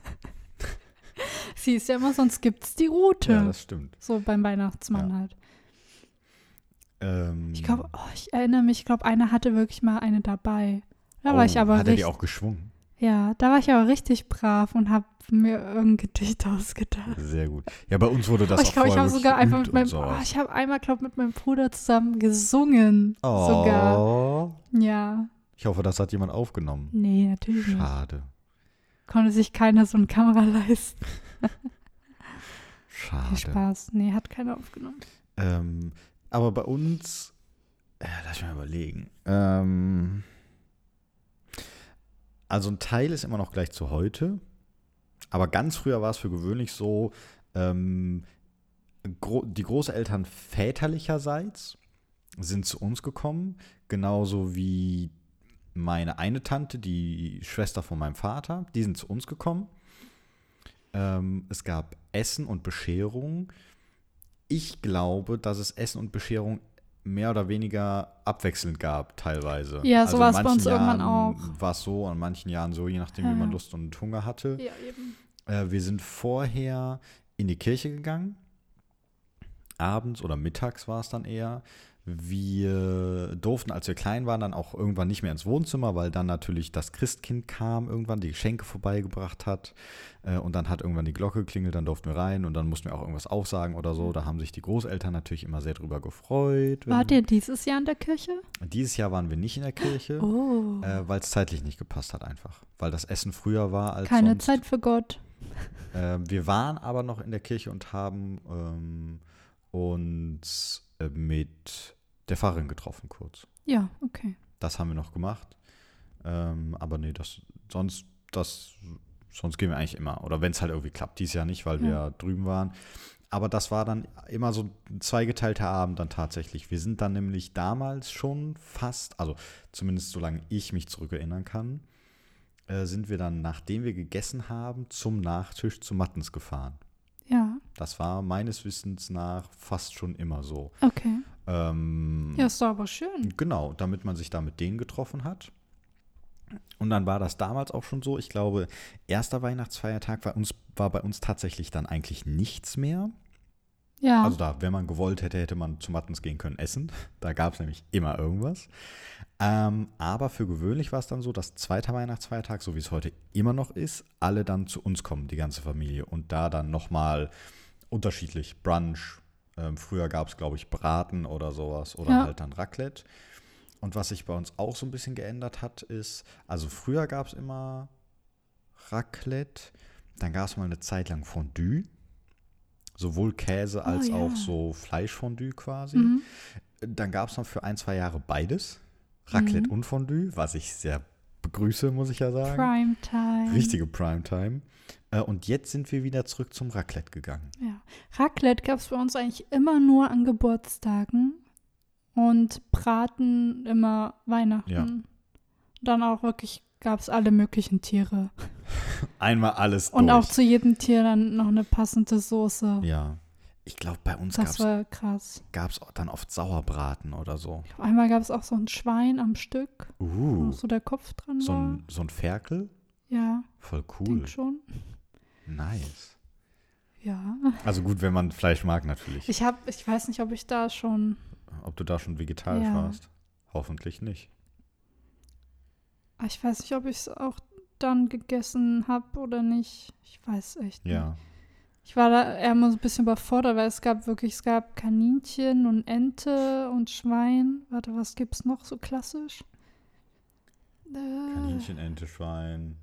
Sie ist ja immer, sonst gibt es die Route. Ja, das stimmt. so beim Weihnachtsmann Ja. halt. Ähm, Ich glaube, oh, ich erinnere mich, ich glaube, einer hatte wirklich mal eine dabei. Da war oh, ich aber Hat er die auch geschwungen? ja, da war ich aber richtig brav und habe mir irgendein Gedicht ausgedacht. Sehr gut. Ja, bei uns wurde das oh, ich auch glaube, ich vorher habe sogar einfach mit meinem, oh, ich habe einmal, glaube mit meinem Bruder zusammen gesungen. Sogar. Oh. Ja, Ich hoffe, das hat jemand aufgenommen. nee, natürlich nicht. Schade. konnte sich keiner so eine Kamera leisten. Schade. Viel Spaß. Nee, hat keiner aufgenommen. Ähm, aber bei uns, äh, lass mich mal überlegen. Ähm, also ein Teil ist immer noch gleich zu heute, aber ganz früher war es für gewöhnlich so, ähm, gro die Großeltern väterlicherseits sind zu uns gekommen, genauso wie meine eine Tante, die Schwester von meinem Vater, die sind zu uns gekommen. Ähm, es gab Essen und Bescherung. Ich glaube, dass es Essen und Bescherung mehr oder weniger abwechselnd gab, teilweise. Ja, also so in war es bei uns irgendwann Jahren auch. War es so, an manchen Jahren so, je nachdem, Ja, wie man. Lust und Hunger hatte. Ja, eben. Äh, wir sind vorher in die Kirche gegangen. Abends oder mittags war es dann eher. Wir durften, als wir klein waren, dann auch irgendwann nicht mehr ins Wohnzimmer, weil dann natürlich das Christkind kam, irgendwann die Geschenke vorbeigebracht hat. Äh, und dann hat irgendwann die Glocke geklingelt, dann durften wir rein und dann mussten wir auch irgendwas aufsagen oder so. Da haben sich die Großeltern natürlich immer sehr drüber gefreut. Wart ihr dieses Jahr in der Kirche? Dieses Jahr waren wir nicht in der Kirche, Oh. äh, weil es zeitlich nicht gepasst hat einfach. Weil das Essen früher war als Keine sonst. Zeit für Gott. Ähm, wir waren aber noch in der Kirche und haben ähm, uns äh, mit der Pfarrerin getroffen kurz. Ja, okay. Das haben wir noch gemacht. Ähm, aber nee, das sonst, das, sonst gehen wir eigentlich immer. Oder wenn es halt irgendwie klappt. Dieses Jahr nicht, weil wir Ja. drüben waren. Aber das war dann immer so ein zweigeteilter Abend dann tatsächlich. Wir sind dann nämlich damals schon fast, also zumindest solange ich mich zurückerinnern kann, äh, sind wir dann, nachdem wir gegessen haben, zum Nachtisch zu Mattens gefahren. Ja, Das war meines Wissens nach fast schon immer so. okay. Ähm, Ja, ist doch aber schön. Genau, damit man sich da mit denen getroffen hat. Und dann war das damals auch schon so. Ich glaube, erster Weihnachtsfeiertag war, uns, war bei uns tatsächlich dann eigentlich nichts mehr. Ja, Also da, wenn man gewollt hätte, hätte man zu Mattens gehen können essen. Da gab es nämlich immer irgendwas. Ähm, aber für gewöhnlich war es dann so, dass zweiter Weihnachtsfeiertag, so wie es heute immer noch ist, alle dann zu uns kommen, die ganze Familie. Und da dann nochmal unterschiedlich Brunch. Ähm, früher gab es, glaube ich, Braten oder sowas oder Ja. halt dann Raclette. Und was sich bei uns auch so ein bisschen geändert hat, ist, also früher gab es immer Raclette, dann gab es mal eine Zeit lang Fondue. Sowohl Käse als Oh, ja. auch so Fleischfondue quasi. mhm. Dann gab es noch für ein, zwei Jahre beides. Raclette Mhm. und Fondue, was ich sehr begrüße, muss ich ja sagen. Primetime. Richtige Primetime. Äh, und jetzt sind wir wieder zurück zum Raclette gegangen. Ja. Raclette gab es bei uns eigentlich immer nur an Geburtstagen und Braten immer Weihnachten. Ja. Dann auch wirklich gab es alle möglichen Tiere. Einmal alles Und durch. auch zu jedem Tier dann noch eine passende Soße. ja. Ich glaube, bei uns gab das es war krass. dann oft Sauerbraten oder so. Einmal gab es auch so ein Schwein am Stück, wo Uh, so der Kopf dran so war. ein, so ein Ferkel. ja, Voll cool. denk schon. Nice. Ja. Also gut, wenn man Fleisch mag, natürlich. Ich habe, ich weiß nicht, ob ich da schon. Ob du da schon vegetarisch Ja. warst? Hoffentlich nicht. Ich weiß nicht, ob ich es auch dann gegessen habe oder nicht. Ich weiß echt nicht. Ja. Ich war da eher mal so ein bisschen überfordert, weil es gab wirklich, es gab Kaninchen und Ente und Schwein. Warte, was gibt's noch so klassisch? Äh, Kaninchen, Ente, Schwein.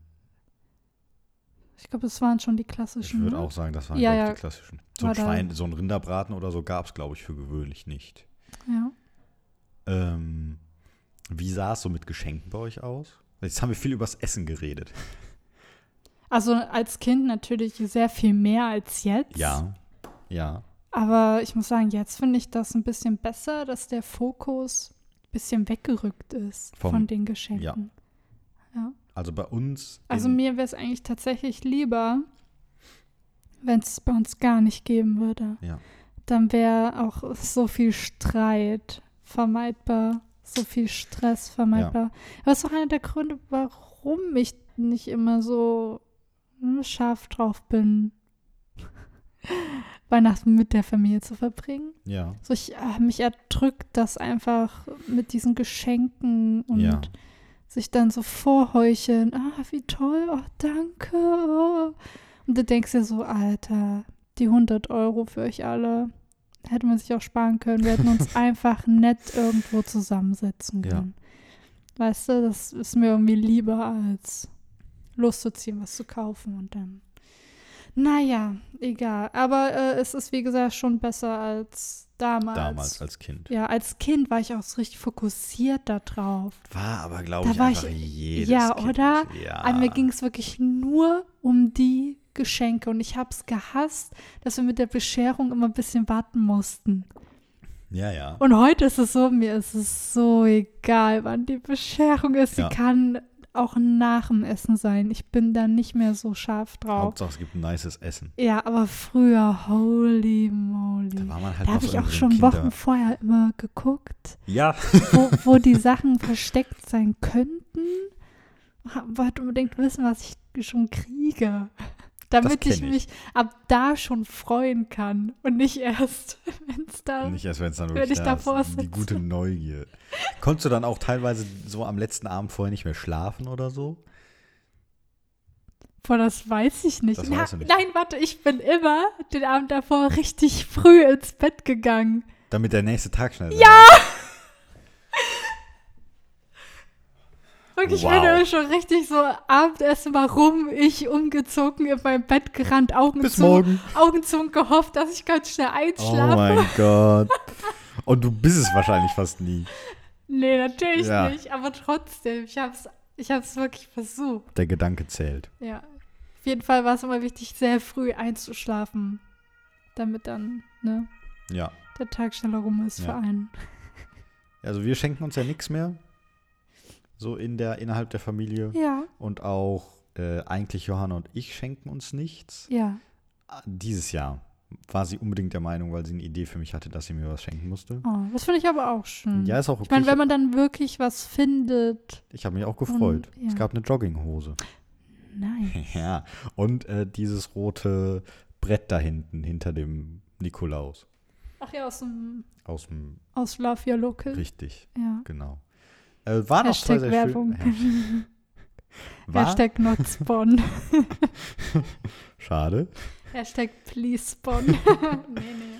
Ich glaube, das waren schon die Ich klassischen. würde ne? auch sagen, das waren Ja, ich, ja. die klassischen. So ein Schwein, so ein Rinderbraten oder so gab es, glaube ich, für gewöhnlich nicht. Ja. Ähm, wie sah es so mit Geschenken bei euch aus? Jetzt haben wir viel übers Essen geredet. Also als Kind natürlich sehr viel mehr als jetzt. Ja. Ja. Aber ich muss sagen, jetzt finde ich das ein bisschen besser, dass der Fokus ein bisschen weggerückt ist Vom- von den Geschenken. Also bei uns. Also mir wäre es eigentlich tatsächlich lieber, wenn es bei uns gar nicht geben würde. Ja. Dann wäre auch so viel Streit vermeidbar, so viel Stress vermeidbar. Aber das ist auch einer der Gründe, warum ich nicht immer so hm, scharf drauf bin, Weihnachten mit der Familie zu verbringen. Ja. So ich, äh, mich erdrückt das einfach mit diesen Geschenken und Ja. Sich dann so vorheucheln. Ah, wie toll, oh, danke. Oh. Und du denkst dir so, Alter, die 100 Euro für euch alle hätte man sich auch sparen können. Wir hätten uns einfach nett irgendwo zusammensetzen Ja. können. Weißt du, das ist mir irgendwie lieber als loszuziehen, was zu kaufen und dann. Naja, egal. Aber äh, es ist, wie gesagt, schon besser als damals. Damals als Kind. Ja, als Kind war ich auch so richtig fokussiert da drauf. War aber, glaube Da ich, war einfach ich- jedes ja, kind. oder? Ja. Mir ging es wirklich nur um die Geschenke und ich habe es gehasst, dass wir mit der Bescherung immer ein bisschen warten mussten. ja, ja. Und heute ist es so, mir ist es so egal, wann die Bescherung ist. Sie Ja. kann auch nach dem Essen sein. Ich bin da nicht mehr so scharf drauf. Hauptsache, es gibt ein nices Essen. Ja, aber früher, holy moly. Da halt Da habe ich auch schon Kinder- Wochen vorher immer geguckt, Ja, wo, wo die Sachen versteckt sein könnten. Wollte unbedingt wissen, was ich schon kriege. Damit ich ich. mich ab da schon freuen kann und nicht erst, wenn es da. nicht erst, wenn es dann Wenn wirklich ich da ist. davor Die sitze. gute Neugier. Konntest du dann auch teilweise so am letzten Abend vorher nicht mehr schlafen oder so? Boah, das weiß ich nicht. Das Na, weißt du nicht. Nein, warte, ich bin immer den Abend davor richtig früh ins Bett gegangen. Damit der nächste Tag schnell Ja! Wirklich, Wow. ich bin immer schon richtig so Abendessen mal rum, ich umgezogen, in mein Bett gerannt, Augen Bis zu, morgen. Augen zu und gehofft, dass ich ganz schnell Oh einschlafe. mein Gott. Und du bist es wahrscheinlich fast nie. nee, natürlich Ja. nicht, aber trotzdem, ich hab's, ich hab's wirklich versucht. Der Gedanke zählt. Ja. Auf jeden Fall war es immer wichtig, sehr früh einzuschlafen, damit dann, ne, Ja. der Tag schneller rum ist für Ja. einen. Also wir schenken uns ja nichts mehr. So in der, innerhalb der Familie. Ja, Und auch äh, eigentlich Johanna und ich schenken uns nichts. ja. Dieses Jahr war sie unbedingt der Meinung, weil sie eine Idee für mich hatte, dass sie mir was schenken musste. Oh, das finde ich aber auch schön. Ja, ist auch okay. ich meine, wenn man dann wirklich was findet. ich habe mich auch gefreut. ja. Es gab eine Jogginghose. Nein. Ja. Und äh, dieses rote Brett da hinten, hinter dem Nikolaus. Ach ja, aus dem Aus dem aus Love Your Local. Richtig, Ja. genau. Äh, auch zwei Hashtag sehr Werbung. schön. War, Hashtag not spawn. schade. Hashtag please spawn. nee, nee.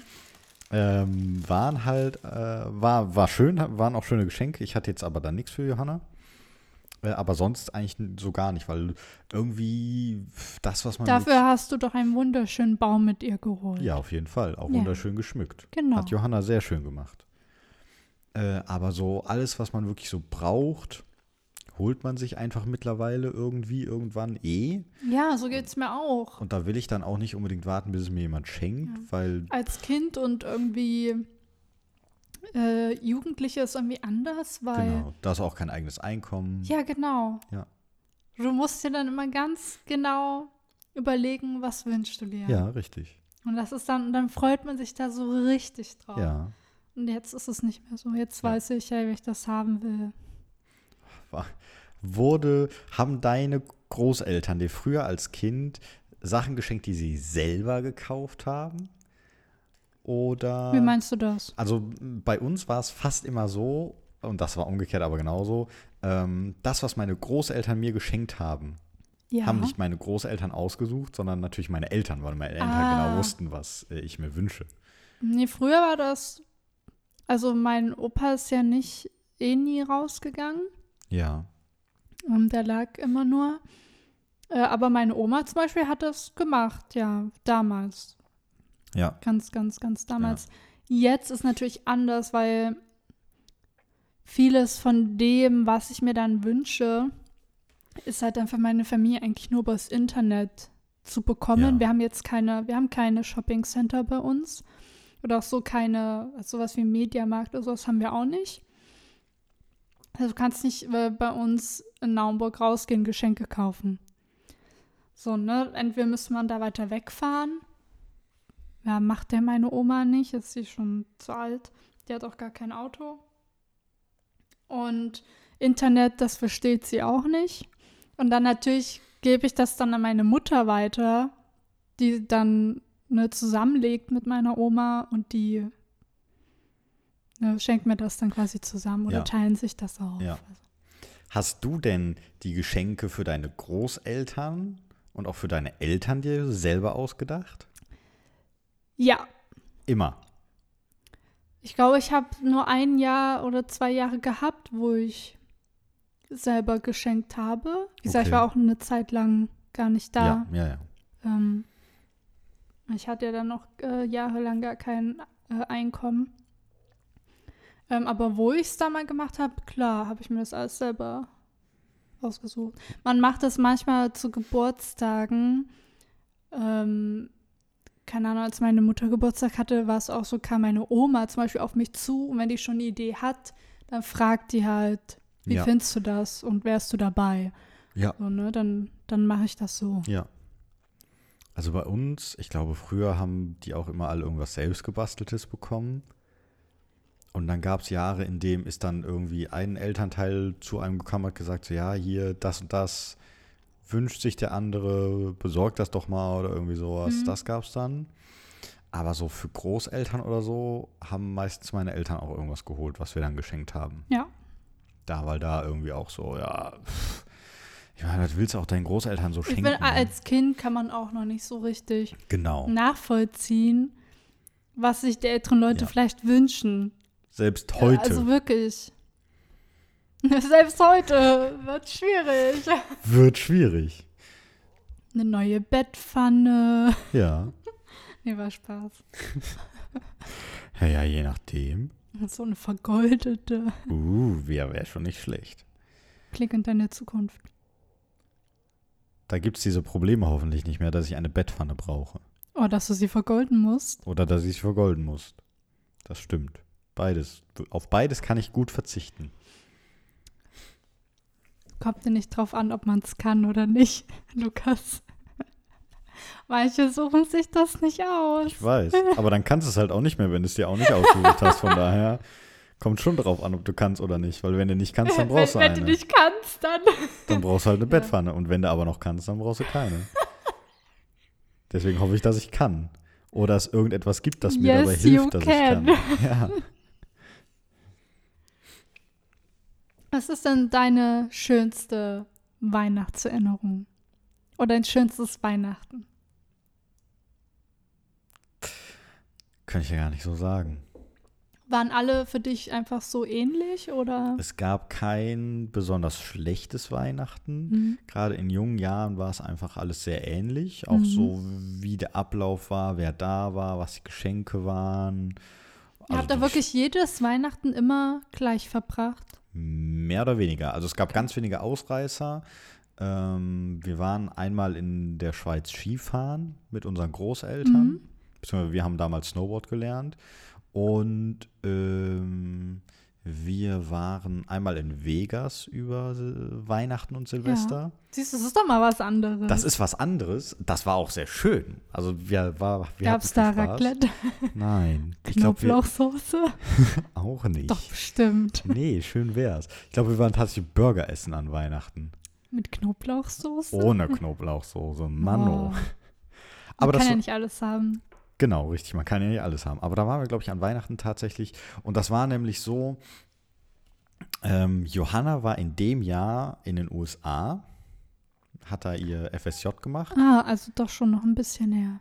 Ähm, waren halt, äh, war, war schön, waren auch schöne Geschenke. Ich hatte jetzt aber dann nichts für Johanna. Äh, aber sonst eigentlich so gar nicht, weil irgendwie das, was man. Dafür hast du doch einen wunderschönen Baum mit ihr geholt. ja, auf jeden Fall. Auch Ja. wunderschön geschmückt. Genau. Hat Johanna sehr schön gemacht. Äh, aber so alles, was man wirklich so braucht, holt man sich einfach mittlerweile irgendwie irgendwann eh. Ja, so geht's mir auch. Und da will ich dann auch nicht unbedingt warten, bis es mir jemand schenkt, weil Als Kind und irgendwie äh, Jugendliche ist irgendwie anders, weil. genau, da ist auch kein eigenes Einkommen. Ja, genau. Ja. Du musst dir dann immer ganz genau überlegen, was wünschst du dir. Ja, richtig. Und das ist dann, dann freut man sich da so richtig drauf. Ja. Und jetzt ist es nicht mehr so. Jetzt Ja. weiß ich ja, wie ich das haben will. War- Wurde, haben deine Großeltern dir früher als Kind Sachen geschenkt, die sie selber gekauft haben? Oder. Wie meinst du das? Also bei uns war es fast immer so, und das war umgekehrt aber genauso, ähm, das, was meine Großeltern mir geschenkt haben, Ja. haben nicht meine Großeltern ausgesucht, sondern natürlich meine Eltern, weil meine Eltern Ah. genau wussten, was äh, ich mir wünsche. Nee, früher war das. Also mein Opa ist ja nicht eh nie rausgegangen. Ja. Ähm, der lag immer nur. Äh, aber meine Oma zum Beispiel hat das gemacht, ja, damals. Ja. Ganz, ganz, ganz damals. Jetzt ist natürlich anders, weil vieles von dem, was ich mir dann wünsche, ist halt einfach meine Familie eigentlich nur übers Internet zu bekommen. Ja. Wir haben jetzt keine, wir haben keine Shopping Center bei uns. Oder auch so keine, sowas wie Mediamarkt oder sowas haben wir auch nicht. Also du kannst nicht äh, bei uns in Naumburg rausgehen, Geschenke kaufen. So, ne? Entweder müsste man da weiter wegfahren. Ja, macht der meine Oma nicht, ist sie schon zu alt. Die hat auch gar kein Auto. Und Internet, das versteht sie auch nicht. Und dann natürlich gebe ich das dann an meine Mutter weiter, die dann ne, zusammenlegt mit meiner Oma und die ne, schenkt mir das dann quasi zusammen oder Ja. teilen sich das auf. Ja. Hast du denn die Geschenke für deine Großeltern und auch für deine Eltern dir selber ausgedacht? ja, Immer. ich glaube, ich habe nur ein Jahr oder zwei Jahre gehabt, wo ich selber geschenkt habe. Wie gesagt, ich Okay. war auch eine Zeit lang gar nicht da. Ja, ja, ja. Ähm, ich hatte ja dann noch äh, jahrelang gar kein äh, Einkommen. Ähm, aber wo ich es da mal gemacht habe, klar, habe ich mir das alles selber ausgesucht. Man macht das manchmal zu Geburtstagen. Ähm, keine Ahnung, als meine Mutter Geburtstag hatte, war es auch so, kam meine Oma zum Beispiel auf mich zu und wenn die schon eine Idee hat, dann fragt die halt, wie Ja. findest du das und wärst du dabei? Ja. So, ne? Dann, dann mache ich das so. Ja. Also bei uns, ich glaube, früher haben die auch immer alle irgendwas selbst gebasteltes bekommen. Und dann gab es Jahre, in dem ist dann irgendwie ein Elternteil zu einem gekommen und hat gesagt, so, ja, hier, das und das wünscht sich der andere, besorgt das doch mal oder irgendwie sowas. Mhm. Das gab es dann. Aber so für Großeltern oder so haben meistens meine Eltern auch irgendwas geholt, was wir dann geschenkt haben. Ja. Da, weil da irgendwie auch so, ja, pff, ich meine, das willst du auch deinen Großeltern so Ich schenken. finde, ne? als Kind kann man auch noch nicht so richtig genau. nachvollziehen, was sich die älteren Leute Ja. vielleicht wünschen. Selbst heute Also wirklich. Selbst heute wird schwierig. wird schwierig. Eine neue Bettpfanne. Ja. Nee, war Spaß. Ja, ja, je nachdem. So eine vergoldete. Uh, wer wäre schon nicht schlecht. Blick in deine Zukunft. Da gibt es diese Probleme hoffentlich nicht mehr, dass ich eine Bettpfanne brauche. Oh, dass du sie vergolden musst. Oder dass ich sie vergolden muss. Das stimmt. Beides. Auf beides kann ich gut verzichten. Kommt dir nicht drauf an, ob man es kann oder nicht, Lukas. Manche suchen sich das nicht aus. Ich weiß. Aber dann kannst du es halt auch nicht mehr, wenn du es dir auch nicht ausgesucht hast. Von daher kommt schon drauf an, ob du kannst oder nicht. Weil wenn du nicht kannst, dann brauchst du wenn, wenn eine. du nicht kannst, dann. Dann brauchst du halt eine Bettpfanne. Und wenn du aber noch kannst, dann brauchst du keine. Deswegen hoffe ich, dass ich kann. Oder es irgendetwas gibt, das mir Yes, dabei hilft, dass can. ich kann. Ja. Was ist denn deine schönste Weihnachtserinnerung? Oder dein schönstes Weihnachten? Kann ich ja gar nicht so sagen. Waren alle für dich einfach so ähnlich oder? Es gab kein besonders schlechtes Weihnachten. Mhm. Gerade in jungen Jahren war es einfach alles sehr ähnlich. Auch Mhm. so, wie der Ablauf war, wer da war, was die Geschenke waren. Ihr habt da wirklich jedes Weihnachten immer gleich verbracht? Mehr oder weniger. Also es gab ganz wenige Ausreißer. Ähm, wir waren einmal in der Schweiz Skifahren mit unseren Großeltern. Mhm. Beziehungsweise wir haben damals Snowboard gelernt. Und ähm, wir waren einmal in Vegas über Weihnachten und Silvester. Siehst du, das ist doch mal was anderes. Das ist was anderes. Das war auch sehr schön. Also wir war wir Gab es da Spaß. Raclette? Nein, ich glaube Knoblauchsoße? auch nicht. Doch, bestimmt. Nee, schön wär's. Ich glaube, wir waren tatsächlich Burger essen an Weihnachten. Mit Knoblauchsoße? Ohne Knoblauchsoße. Manno. Oh. Aber Man das kann ja nicht alles haben. Genau, richtig. Man kann ja nicht alles haben. Aber da waren wir, glaube ich, an Weihnachten tatsächlich. Und das war nämlich so, ähm, Johanna war in dem Jahr in den USA, hat da ihr FSJ gemacht. Ah, also doch schon noch ein bisschen her.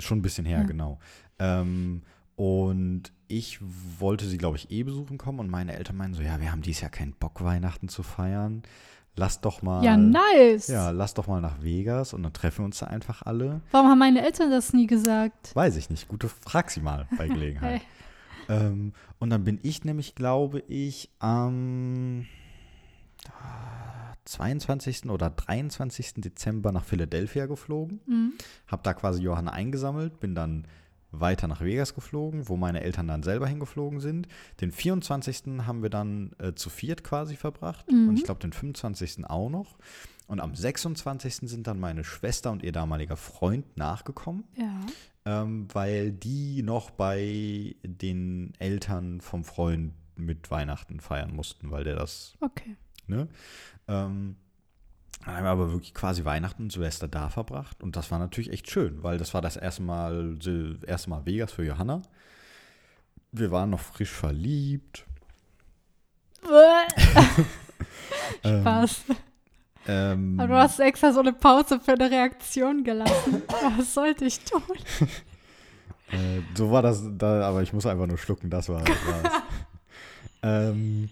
Schon ein bisschen her, Ja. genau. Ähm, und ich wollte sie, glaube ich, eh besuchen kommen. Und meine Eltern meinen so, ja, wir haben dieses Jahr keinen Bock, Weihnachten zu feiern. Lass doch mal. Ja, nice. Ja, lass doch mal nach Vegas und dann treffen wir uns da einfach alle. Warum haben meine Eltern das nie gesagt? Weiß ich nicht. Gute, frag sie mal bei Gelegenheit. Hey. Ähm, und dann bin ich nämlich, glaube ich, am ah, 22. oder 23. Dezember nach Philadelphia geflogen. Mhm. Hab da quasi Johanna eingesammelt, bin dann weiter nach Vegas geflogen, wo meine Eltern dann selber hingeflogen sind. Den 24. haben wir dann äh, zu viert quasi verbracht Mhm. und ich glaube den 25. auch noch. Und am 26. sind dann meine Schwester und ihr damaliger Freund nachgekommen Ja. ähm, weil die noch bei den Eltern vom Freund mit Weihnachten feiern mussten, weil der das, Okay. ne? Ähm, dann haben wir aber wirklich quasi Weihnachten und Silvester da verbracht und das war natürlich echt schön, weil das war das erste Mal, erste Mal Vegas für Johanna. Wir waren noch frisch verliebt. Ähm, Spaß. Ähm, Aber du hast extra so eine Pause für eine Reaktion gelassen. Was sollte ich tun? Äh, so war das, da, aber ich muss einfach nur schlucken, das war das. ähm,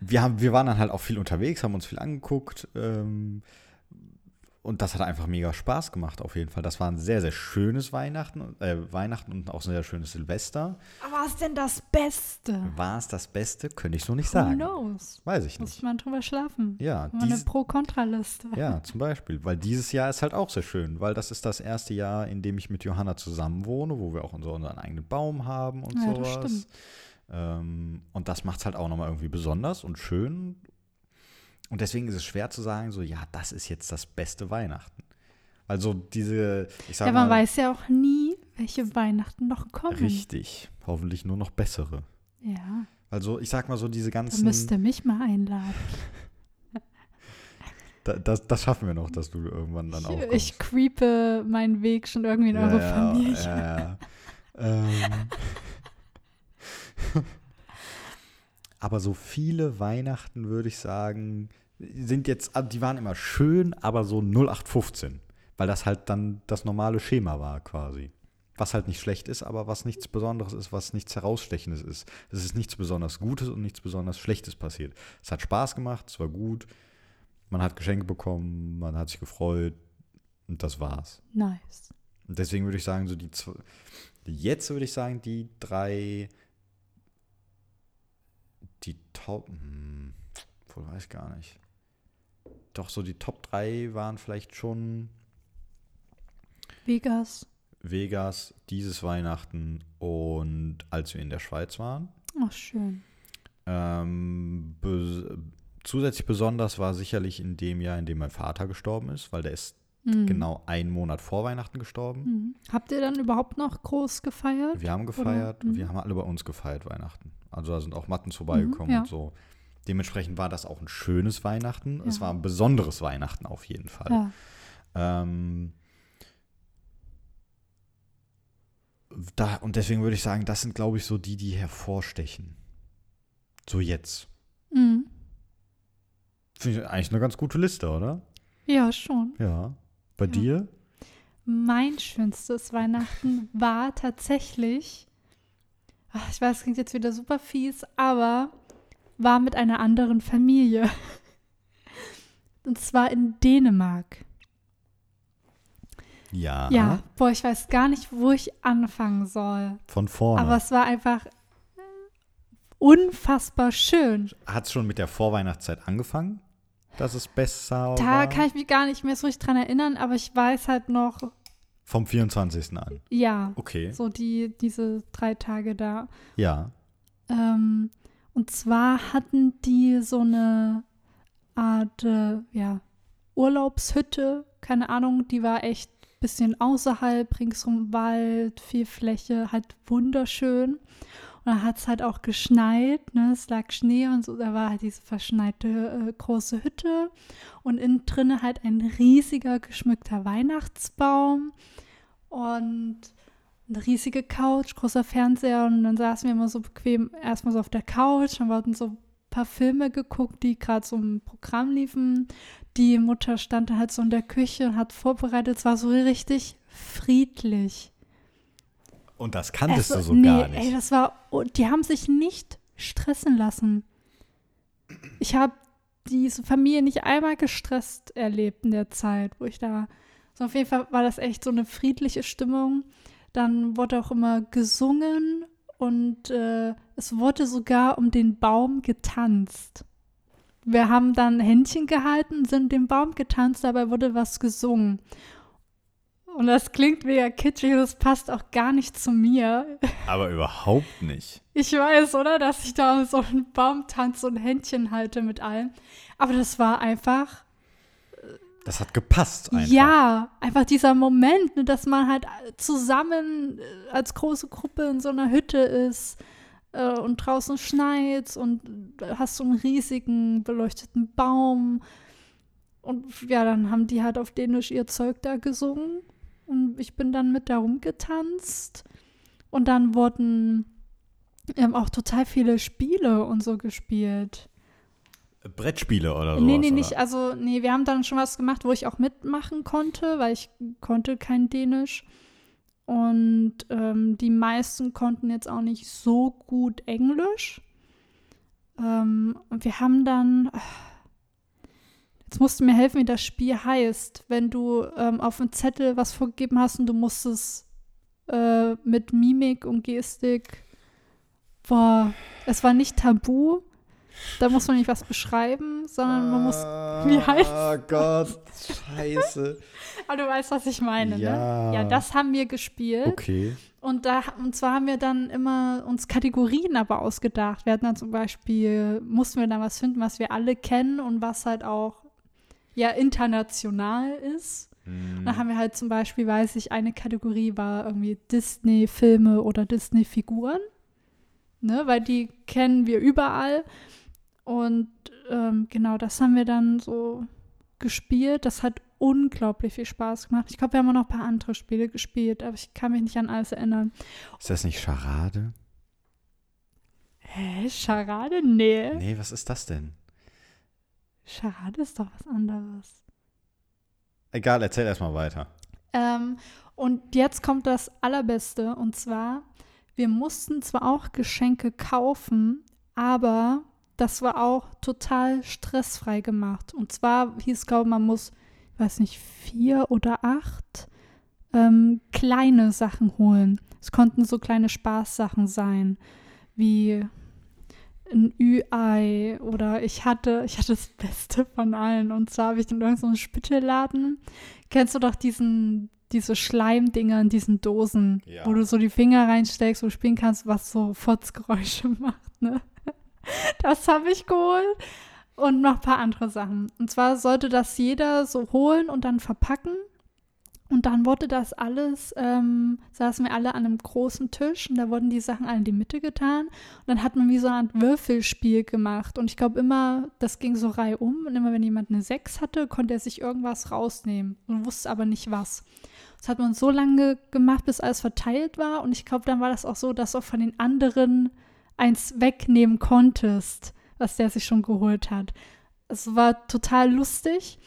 wir, haben, wir waren dann halt auch viel unterwegs, haben uns viel angeguckt. Ähm, und das hat einfach mega Spaß gemacht, auf jeden Fall. Das war ein sehr, sehr schönes Weihnachten, äh, Weihnachten und auch ein sehr schönes Silvester. Aber was ist denn das Beste? War es das Beste? Könnte ich so nicht Who sagen. knows? Weiß ich Muss nicht. man drüber schlafen. Ja, Mal eine dies, Pro-Kontra-Liste. ja, zum Beispiel. Weil dieses Jahr ist halt auch sehr schön, weil das ist das erste Jahr, in dem ich mit Johanna zusammen wohne, wo wir auch unseren, unseren eigenen Baum haben und Ja, das sowas. stimmt. Ähm, und das macht es halt auch nochmal irgendwie besonders und schön. Und deswegen ist es schwer zu sagen, so, ja, das ist jetzt das beste Weihnachten. Also diese, ich sag Ja, man mal, weiß ja auch nie, welche Weihnachten noch kommen. richtig, hoffentlich nur noch bessere. Ja, Also ich sag mal so, diese ganzen, müsst ihr mich mal einladen. da, das, das schaffen wir noch, dass du irgendwann dann auch ich creepe meinen Weg schon irgendwie in eure Familie. Ja, ja. ähm. aber so viele Weihnachten, würde ich sagen, sind jetzt, ah, die waren immer schön, aber so 0815. Weil das halt dann das normale Schema war quasi. Was halt nicht schlecht ist, aber was nichts Besonderes ist, was nichts Herausstechendes ist. Es ist nichts besonders Gutes und nichts besonders Schlechtes passiert. Es hat Spaß gemacht, es war gut. Man hat Geschenke bekommen, man hat sich gefreut und das war's. Nice. Und deswegen würde ich sagen, so die zw- jetzt würde ich sagen, die drei, die Top, hm, wohl weiß gar nicht. Doch, so die Top 3 waren vielleicht schon Vegas. Vegas, dieses Weihnachten und als wir in der Schweiz waren. Ach, schön. Ähm, bes zusätzlich besonders war sicherlich in dem Jahr, in dem mein Vater gestorben ist, weil der ist Mhm. genau einen Monat vor Weihnachten gestorben. Mhm. Habt ihr dann überhaupt noch groß gefeiert? Wir haben gefeiert, Mhm. wir haben alle bei uns gefeiert Weihnachten. Also da sind auch Matten vorbeigekommen ja. und so. Dementsprechend war das auch ein schönes Weihnachten. Es Ja. war ein besonderes Weihnachten auf jeden Fall. Ja. Ähm, da, und deswegen würde ich sagen, das sind, glaube ich, so die, die hervorstechen. So jetzt. Mhm. Finde ich eigentlich eine ganz gute Liste, oder? Ja, schon. Ja. Bei Ja. dir? Mein schönstes Weihnachten war tatsächlich, ich weiß, es klingt jetzt wieder super fies, aber war mit einer anderen Familie. Und zwar in Dänemark. Ja. Ja, boah, ich weiß gar nicht, wo ich anfangen soll. Von vorne. Aber es war einfach äh, unfassbar schön. Hat es schon mit der Vorweihnachtszeit angefangen? Dass es besser Da war? kann ich mich gar nicht mehr so richtig dran erinnern, aber ich weiß halt noch, Vom 24. an. ja, Okay. so die, diese drei Tage da. Ja. Ähm, und zwar hatten die so eine Art, äh, ja, Urlaubshütte, keine Ahnung, die war echt ein bisschen außerhalb, ringsum Wald, viel Fläche, halt wunderschön. Und dann hat es halt auch geschneit, ne? Es lag Schnee und so, da war halt diese verschneite äh, große Hütte und innen drinne halt ein riesiger geschmückter Weihnachtsbaum und eine riesige Couch, großer Fernseher und dann saßen wir immer so bequem erstmal so auf der Couch und wurden so ein paar Filme geguckt, die gerade so im Programm liefen. Die Mutter stand dann halt so in der Küche und hat vorbereitet. Es war so richtig friedlich. Und das kanntest Also, du so nee, gar nicht. Ey, das war, oh, die haben sich nicht stressen lassen. Ich habe diese Familie nicht einmal gestresst erlebt in der Zeit, wo ich da. So auf jeden Fall war das echt so eine friedliche Stimmung. Dann wurde auch immer gesungen und äh, es wurde sogar um den Baum getanzt. Wir haben dann Händchen gehalten, sind dem Baum getanzt, dabei wurde was gesungen. Und das klingt mega kitschig, das passt auch gar nicht zu mir. Aber überhaupt nicht. Ich weiß, oder? Dass ich da so einen Baum tanze und Händchen halte mit allem. Aber das war einfach, Das hat gepasst einfach. ja, einfach dieser Moment, ne, dass man halt zusammen äh, als große Gruppe in so einer Hütte ist äh, und draußen schneit und du hast so einen riesigen beleuchteten Baum. Und ja, dann haben die halt auf Dänisch ihr Zeug da gesungen. Und ich bin dann mit da rumgetanzt. Und dann wurden ähm, auch total viele Spiele und so gespielt. Brettspiele oder sowas. nee, nee, nicht. Oder? Also, nee, wir haben dann schon was gemacht, wo ich auch mitmachen konnte, weil ich konnte kein Dänisch. Und ähm, die meisten konnten jetzt auch nicht so gut Englisch. Ähm, und wir haben dann. Jetzt musst du mir helfen, wie das Spiel heißt. Wenn du ähm, auf dem Zettel was vorgegeben hast und du musstest äh, mit Mimik und Gestik. Boah, es war nicht tabu. Da muss man nicht was beschreiben, sondern man muss. Wie heißt Oh Gott, scheiße. Aber du weißt, was ich meine, Ja. ne? Ja, das haben wir gespielt. Okay. Und da, und zwar haben wir dann immer uns Kategorien aber ausgedacht. Wir hatten dann zum Beispiel, mussten wir dann was finden, was wir alle kennen und was halt auch ja international ist. Und dann haben wir halt zum Beispiel, weiß ich, eine Kategorie war irgendwie Disney-Filme oder Disney-Figuren. Ne, weil die kennen wir überall. Und ähm, genau, das haben wir dann so gespielt. Das hat unglaublich viel Spaß gemacht. Ich glaube, wir haben auch noch ein paar andere Spiele gespielt, aber ich kann mich nicht an alles erinnern. Ist das nicht Charade? Hä? Charade? Nee. Nee, was ist das denn? Charade ist doch was anderes. Egal, erzähl erstmal weiter. Ähm, und jetzt kommt das Allerbeste. Und zwar, wir mussten zwar auch Geschenke kaufen, aber das war auch total stressfrei gemacht. Und zwar hieß es, glaube ich, man muss, ich weiß nicht, vier oder acht ähm, kleine Sachen holen. Es konnten so kleine Spaßsachen sein, wie ein Ü-Ei oder ich hatte, ich hatte das Beste von allen. Und zwar habe ich in irgendeinem Spittelladen, kennst du doch diesen, diese Schleimdinger in diesen Dosen, Ja. wo du so die Finger reinsteckst, wo du spielen kannst, was so Fotzgeräusche macht, ne? Das habe ich geholt. Und noch ein paar andere Sachen. Und zwar sollte das jeder so holen und dann verpacken. Und dann wurde das alles, ähm, saßen wir alle an einem großen Tisch und da wurden die Sachen alle in die Mitte getan. Und dann hat man wie so Art Würfelspiel gemacht. Und ich glaube immer, das ging so reihum. Und immer wenn jemand eine 6 hatte, konnte er sich irgendwas rausnehmen und wusste aber nicht was. Das hat man so lange gemacht, bis alles verteilt war. Und ich glaube, dann war das auch so, dass du auch von den anderen eins wegnehmen konntest, was der sich schon geholt hat. Es war total lustig.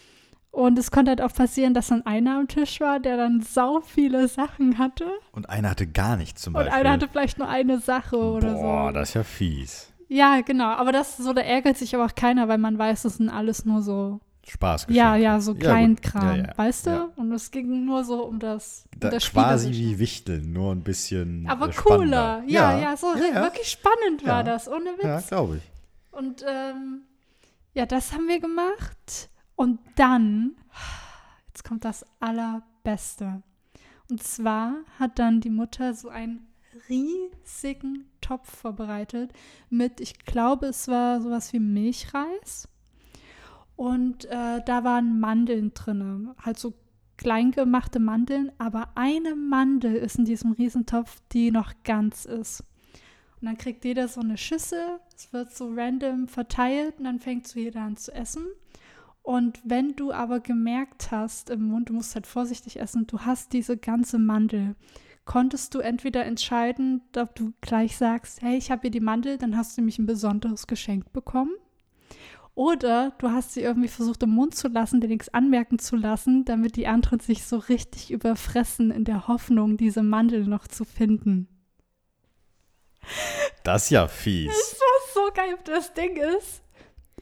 Und es konnte halt auch passieren, dass dann einer am Tisch war, der dann sau viele Sachen hatte. Und einer hatte gar nichts zum Und Beispiel. einer hatte vielleicht nur eine Sache oder Boah, so. das ist ja fies. Ja, genau. Aber das so, da ärgert sich aber auch keiner, weil man weiß, das sind alles nur so, Spaß. ja, ja, so. Kleinkram, Ja, ja. weißt du? Ja. Und es ging nur so um das, um Da, das quasi wie Wichteln, nur ein bisschen Aber äh, spannender. cooler. Ja, ja, so wirklich spannend war das, ohne Witz. Ja, glaube ich. Und ähm, ja, das haben wir gemacht. Und dann, jetzt kommt das Allerbeste. Und zwar hat dann die Mutter so einen riesigen Topf vorbereitet mit, ich glaube, es war sowas wie Milchreis. Und äh, da waren Mandeln drin, halt so klein gemachte Mandeln, aber eine Mandel ist in diesem Riesentopf, die noch ganz ist. Und dann kriegt jeder so eine Schüssel, es wird so random verteilt und dann fängt so jeder an zu essen. Und wenn du aber gemerkt hast im Mund, du musst halt vorsichtig essen, du hast diese ganze Mandel, konntest du entweder entscheiden, ob du gleich sagst, hey, ich habe hier die Mandel, dann hast du nämlich ein besonderes Geschenk bekommen. Oder du hast sie irgendwie versucht im Mund zu lassen, dir nichts anmerken zu lassen, damit die anderen sich so richtig überfressen in der Hoffnung, diese Mandel noch zu finden. Das ist ja fies. Das war so geil, das Ding ist.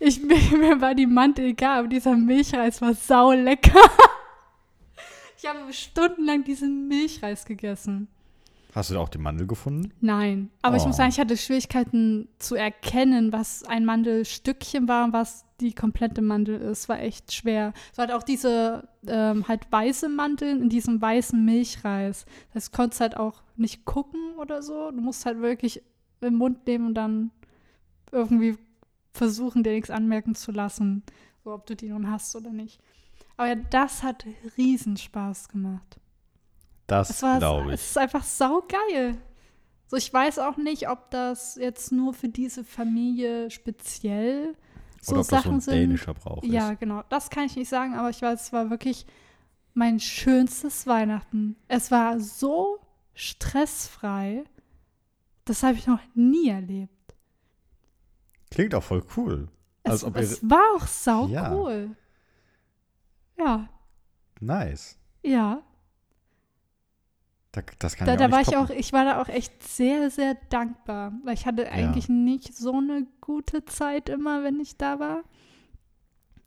Ich, mir, war die Mandel egal, aber dieser Milchreis war sau lecker. Ich habe stundenlang diesen Milchreis gegessen. Hast du da auch die Mandel gefunden? Nein. Aber ich Oh. muss sagen, ich hatte Schwierigkeiten zu erkennen, was ein Mandelstückchen war und was die komplette Mandel ist. War echt schwer. Es war halt auch diese ähm, halt weiße Mandeln in diesem weißen Milchreis. Das konntest halt auch nicht gucken oder so. Du musst halt wirklich im Mund nehmen und dann irgendwie versuchen, dir nichts anmerken zu lassen. So, ob du die nun hast oder nicht. Aber ja, das hat riesen Spaß gemacht. Das Es war glaube es ich. ist einfach saugeil. So, ich weiß auch nicht, ob das jetzt nur für diese Familie speziell so Oder ob das so Sachen ein sind. dänischer Brauch Ja, ist. genau. Das kann ich nicht sagen, aber ich weiß, es war wirklich mein schönstes Weihnachten. Es war so stressfrei. Das habe ich noch nie erlebt. Klingt auch voll cool. Es, Als ob ihr, es war auch sau Ja. cool. Ja, nice. ja. Da, das kann Da, ich da war ich auch, ich war da auch echt sehr, sehr dankbar, weil ich hatte eigentlich nicht so eine gute Zeit immer, wenn ich da war.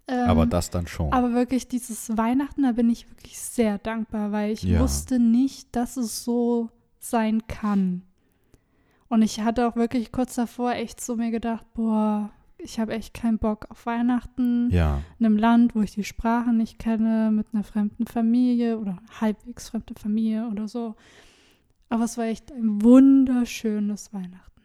Ähm, Aber das dann schon. aber wirklich dieses Weihnachten, da bin ich wirklich sehr dankbar, weil ich Ja. wusste nicht, dass es so sein kann. Und ich hatte auch wirklich kurz davor echt so mir gedacht, boah, ich habe echt keinen Bock auf Weihnachten ja, in einem Land, wo ich die Sprache nicht kenne, mit einer fremden Familie oder halbwegs fremde Familie oder so. Aber es war echt ein wunderschönes Weihnachten.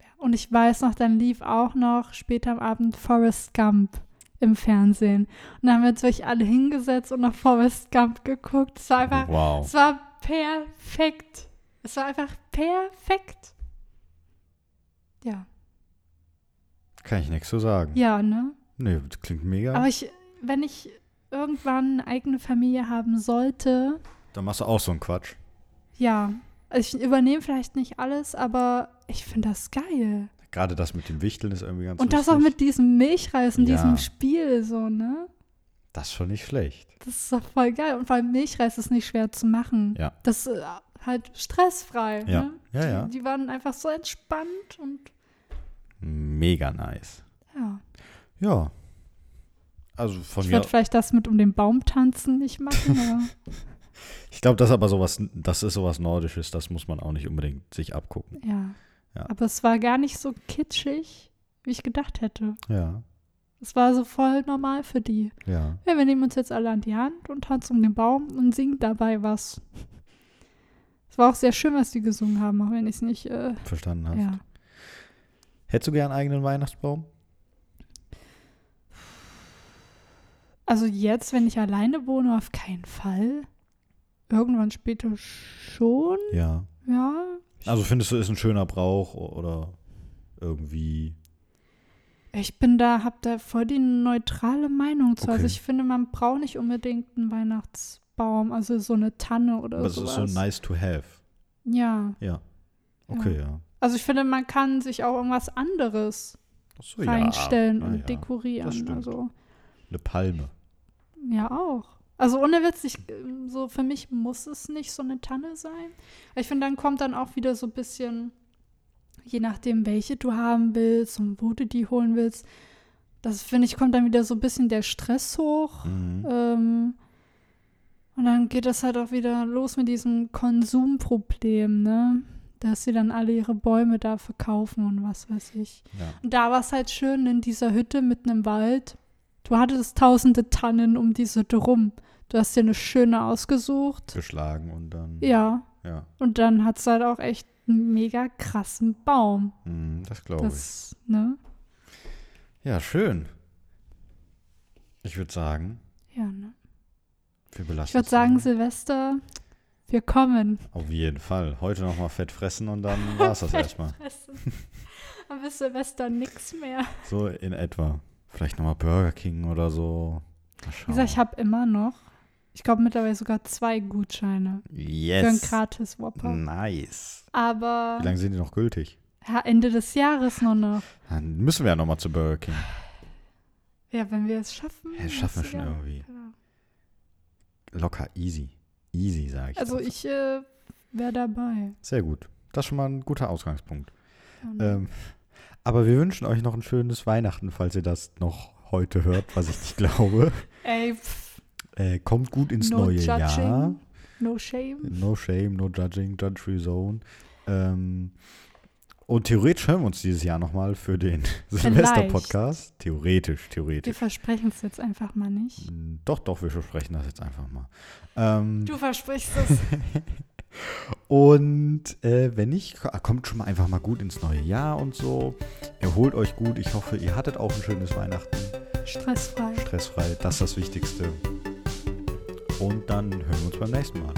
Ja, und ich weiß noch, dann lief auch noch später am Abend Forrest Gump im Fernsehen. Und dann haben wir uns wirklich alle hingesetzt und nach Forrest Gump geguckt. Es war einfach, wow. es war perfekt. Es war einfach perfekt. Ja, Kann ich nichts zu sagen. ja, ne? Nee, das klingt mega. Aber ich, wenn ich irgendwann eine eigene Familie haben sollte, dann machst du auch so einen Quatsch. ja, also ich übernehme vielleicht nicht alles, aber ich finde das geil. Gerade das mit den Wichteln ist irgendwie ganz Und das auch lustig. mit diesem Milchreis und Ja. diesem Spiel, so, ne? Das ist schon nicht schlecht. Das ist doch voll geil. Und vor allem Milchreis ist nicht schwer zu machen. Ja. Das ist äh, halt stressfrei. Ja. Ne? Ja, die, ja. Die waren einfach so entspannt und Mega nice. ja. Ja. Also von Ich mir. würde vielleicht das mit um den Baum tanzen nicht machen, Ich glaube, das ist aber sowas, das ist sowas Nordisches, das muss man auch nicht unbedingt sich abgucken. ja. Ja. Aber es war gar nicht so kitschig, wie ich gedacht hätte. Ja, Es war so voll normal für die. ja. Ja, wir nehmen uns jetzt alle an die Hand und tanzen um den Baum und singen dabei was. Es war auch sehr schön, was die gesungen haben, auch wenn ich es nicht, äh, Verstanden hast. ja. Hättest du gern einen eigenen Weihnachtsbaum? Also jetzt, wenn ich alleine wohne, auf keinen Fall. Irgendwann später schon, Ja. ja. Also findest du, ist ein schöner Brauch oder irgendwie. Ich bin da, hab da voll die neutrale Meinung zu. Also Okay. ich finde, man braucht nicht unbedingt einen Weihnachtsbaum, also so eine Tanne oder Aber es sowas. ist so nice to have. Ja. Ja. Okay, ja. Also ich finde, man kann sich auch irgendwas anderes so, reinstellen ja. und Ja, ja. dekorieren. das. Also Eine Palme. ja auch. Also ohne Witz, ich, so für mich muss es nicht so eine Tanne sein. Ich finde, dann kommt dann auch wieder so ein bisschen, je nachdem, welche du haben willst und wo du die holen willst. Das finde ich, kommt dann wieder so ein bisschen der Stress hoch. Mhm. Ähm, und dann geht das halt auch wieder los mit diesem Konsumproblem, ne? Dass sie dann alle ihre Bäume da verkaufen und was weiß ich. Ja. Und da war es halt schön in dieser Hütte mitten im Wald. Du hattest tausende Tannen um diese Hütte rum. Du hast dir eine schöne ausgesucht. Geschlagen und dann. Ja. Ja. Und dann hat es halt auch echt einen mega krassen Baum. Mhm, das glaube ich. Ne? Ja, schön. Ich würde sagen, Ja, ne? Ich würde sagen, dabei. Silvester, wir kommen. Auf jeden Fall. Heute nochmal fett fressen und dann war es das erstmal. Aber bis Silvester nix mehr. So in etwa. Vielleicht nochmal Burger King oder so. Wie gesagt, ich habe immer noch, ich glaube mittlerweile sogar zwei Gutscheine für einen yes. gratis Whopper. Nice. Aber Wie lange sind die noch gültig? ja, Ende des Jahres nur noch. Dann müssen wir ja nochmal zu Burger King. Ja, wenn wir es schaffen. Ja, das schaffen wir schon ja- irgendwie. Ja. Locker, easy. Easy, sage ich. Also dazu. ich äh, wäre dabei. Sehr gut. Das ist schon mal ein guter Ausgangspunkt. Ja, ne? Ähm, aber wir wünschen euch noch ein schönes Weihnachten, falls ihr das noch heute hört, was ich nicht glaube. Ey, pff, Äh, kommt gut ins no neue judging, Jahr. no shame. No shame, no judging, judge-free zone. Ähm, und theoretisch hören wir uns dieses Jahr nochmal für den Silvester-Podcast. Theoretisch, Wir theoretisch. versprechen es jetzt einfach mal nicht. Mm, Doch, doch, wir versprechen das jetzt einfach mal. Ähm, Du versprichst es. und äh, wenn nicht, ko- kommt schon mal einfach mal gut ins neue Jahr und so. Erholt euch gut. Ich hoffe, ihr hattet auch ein schönes Weihnachten. Stressfrei. Stressfrei, das ist das Wichtigste. Und dann hören wir uns beim nächsten Mal.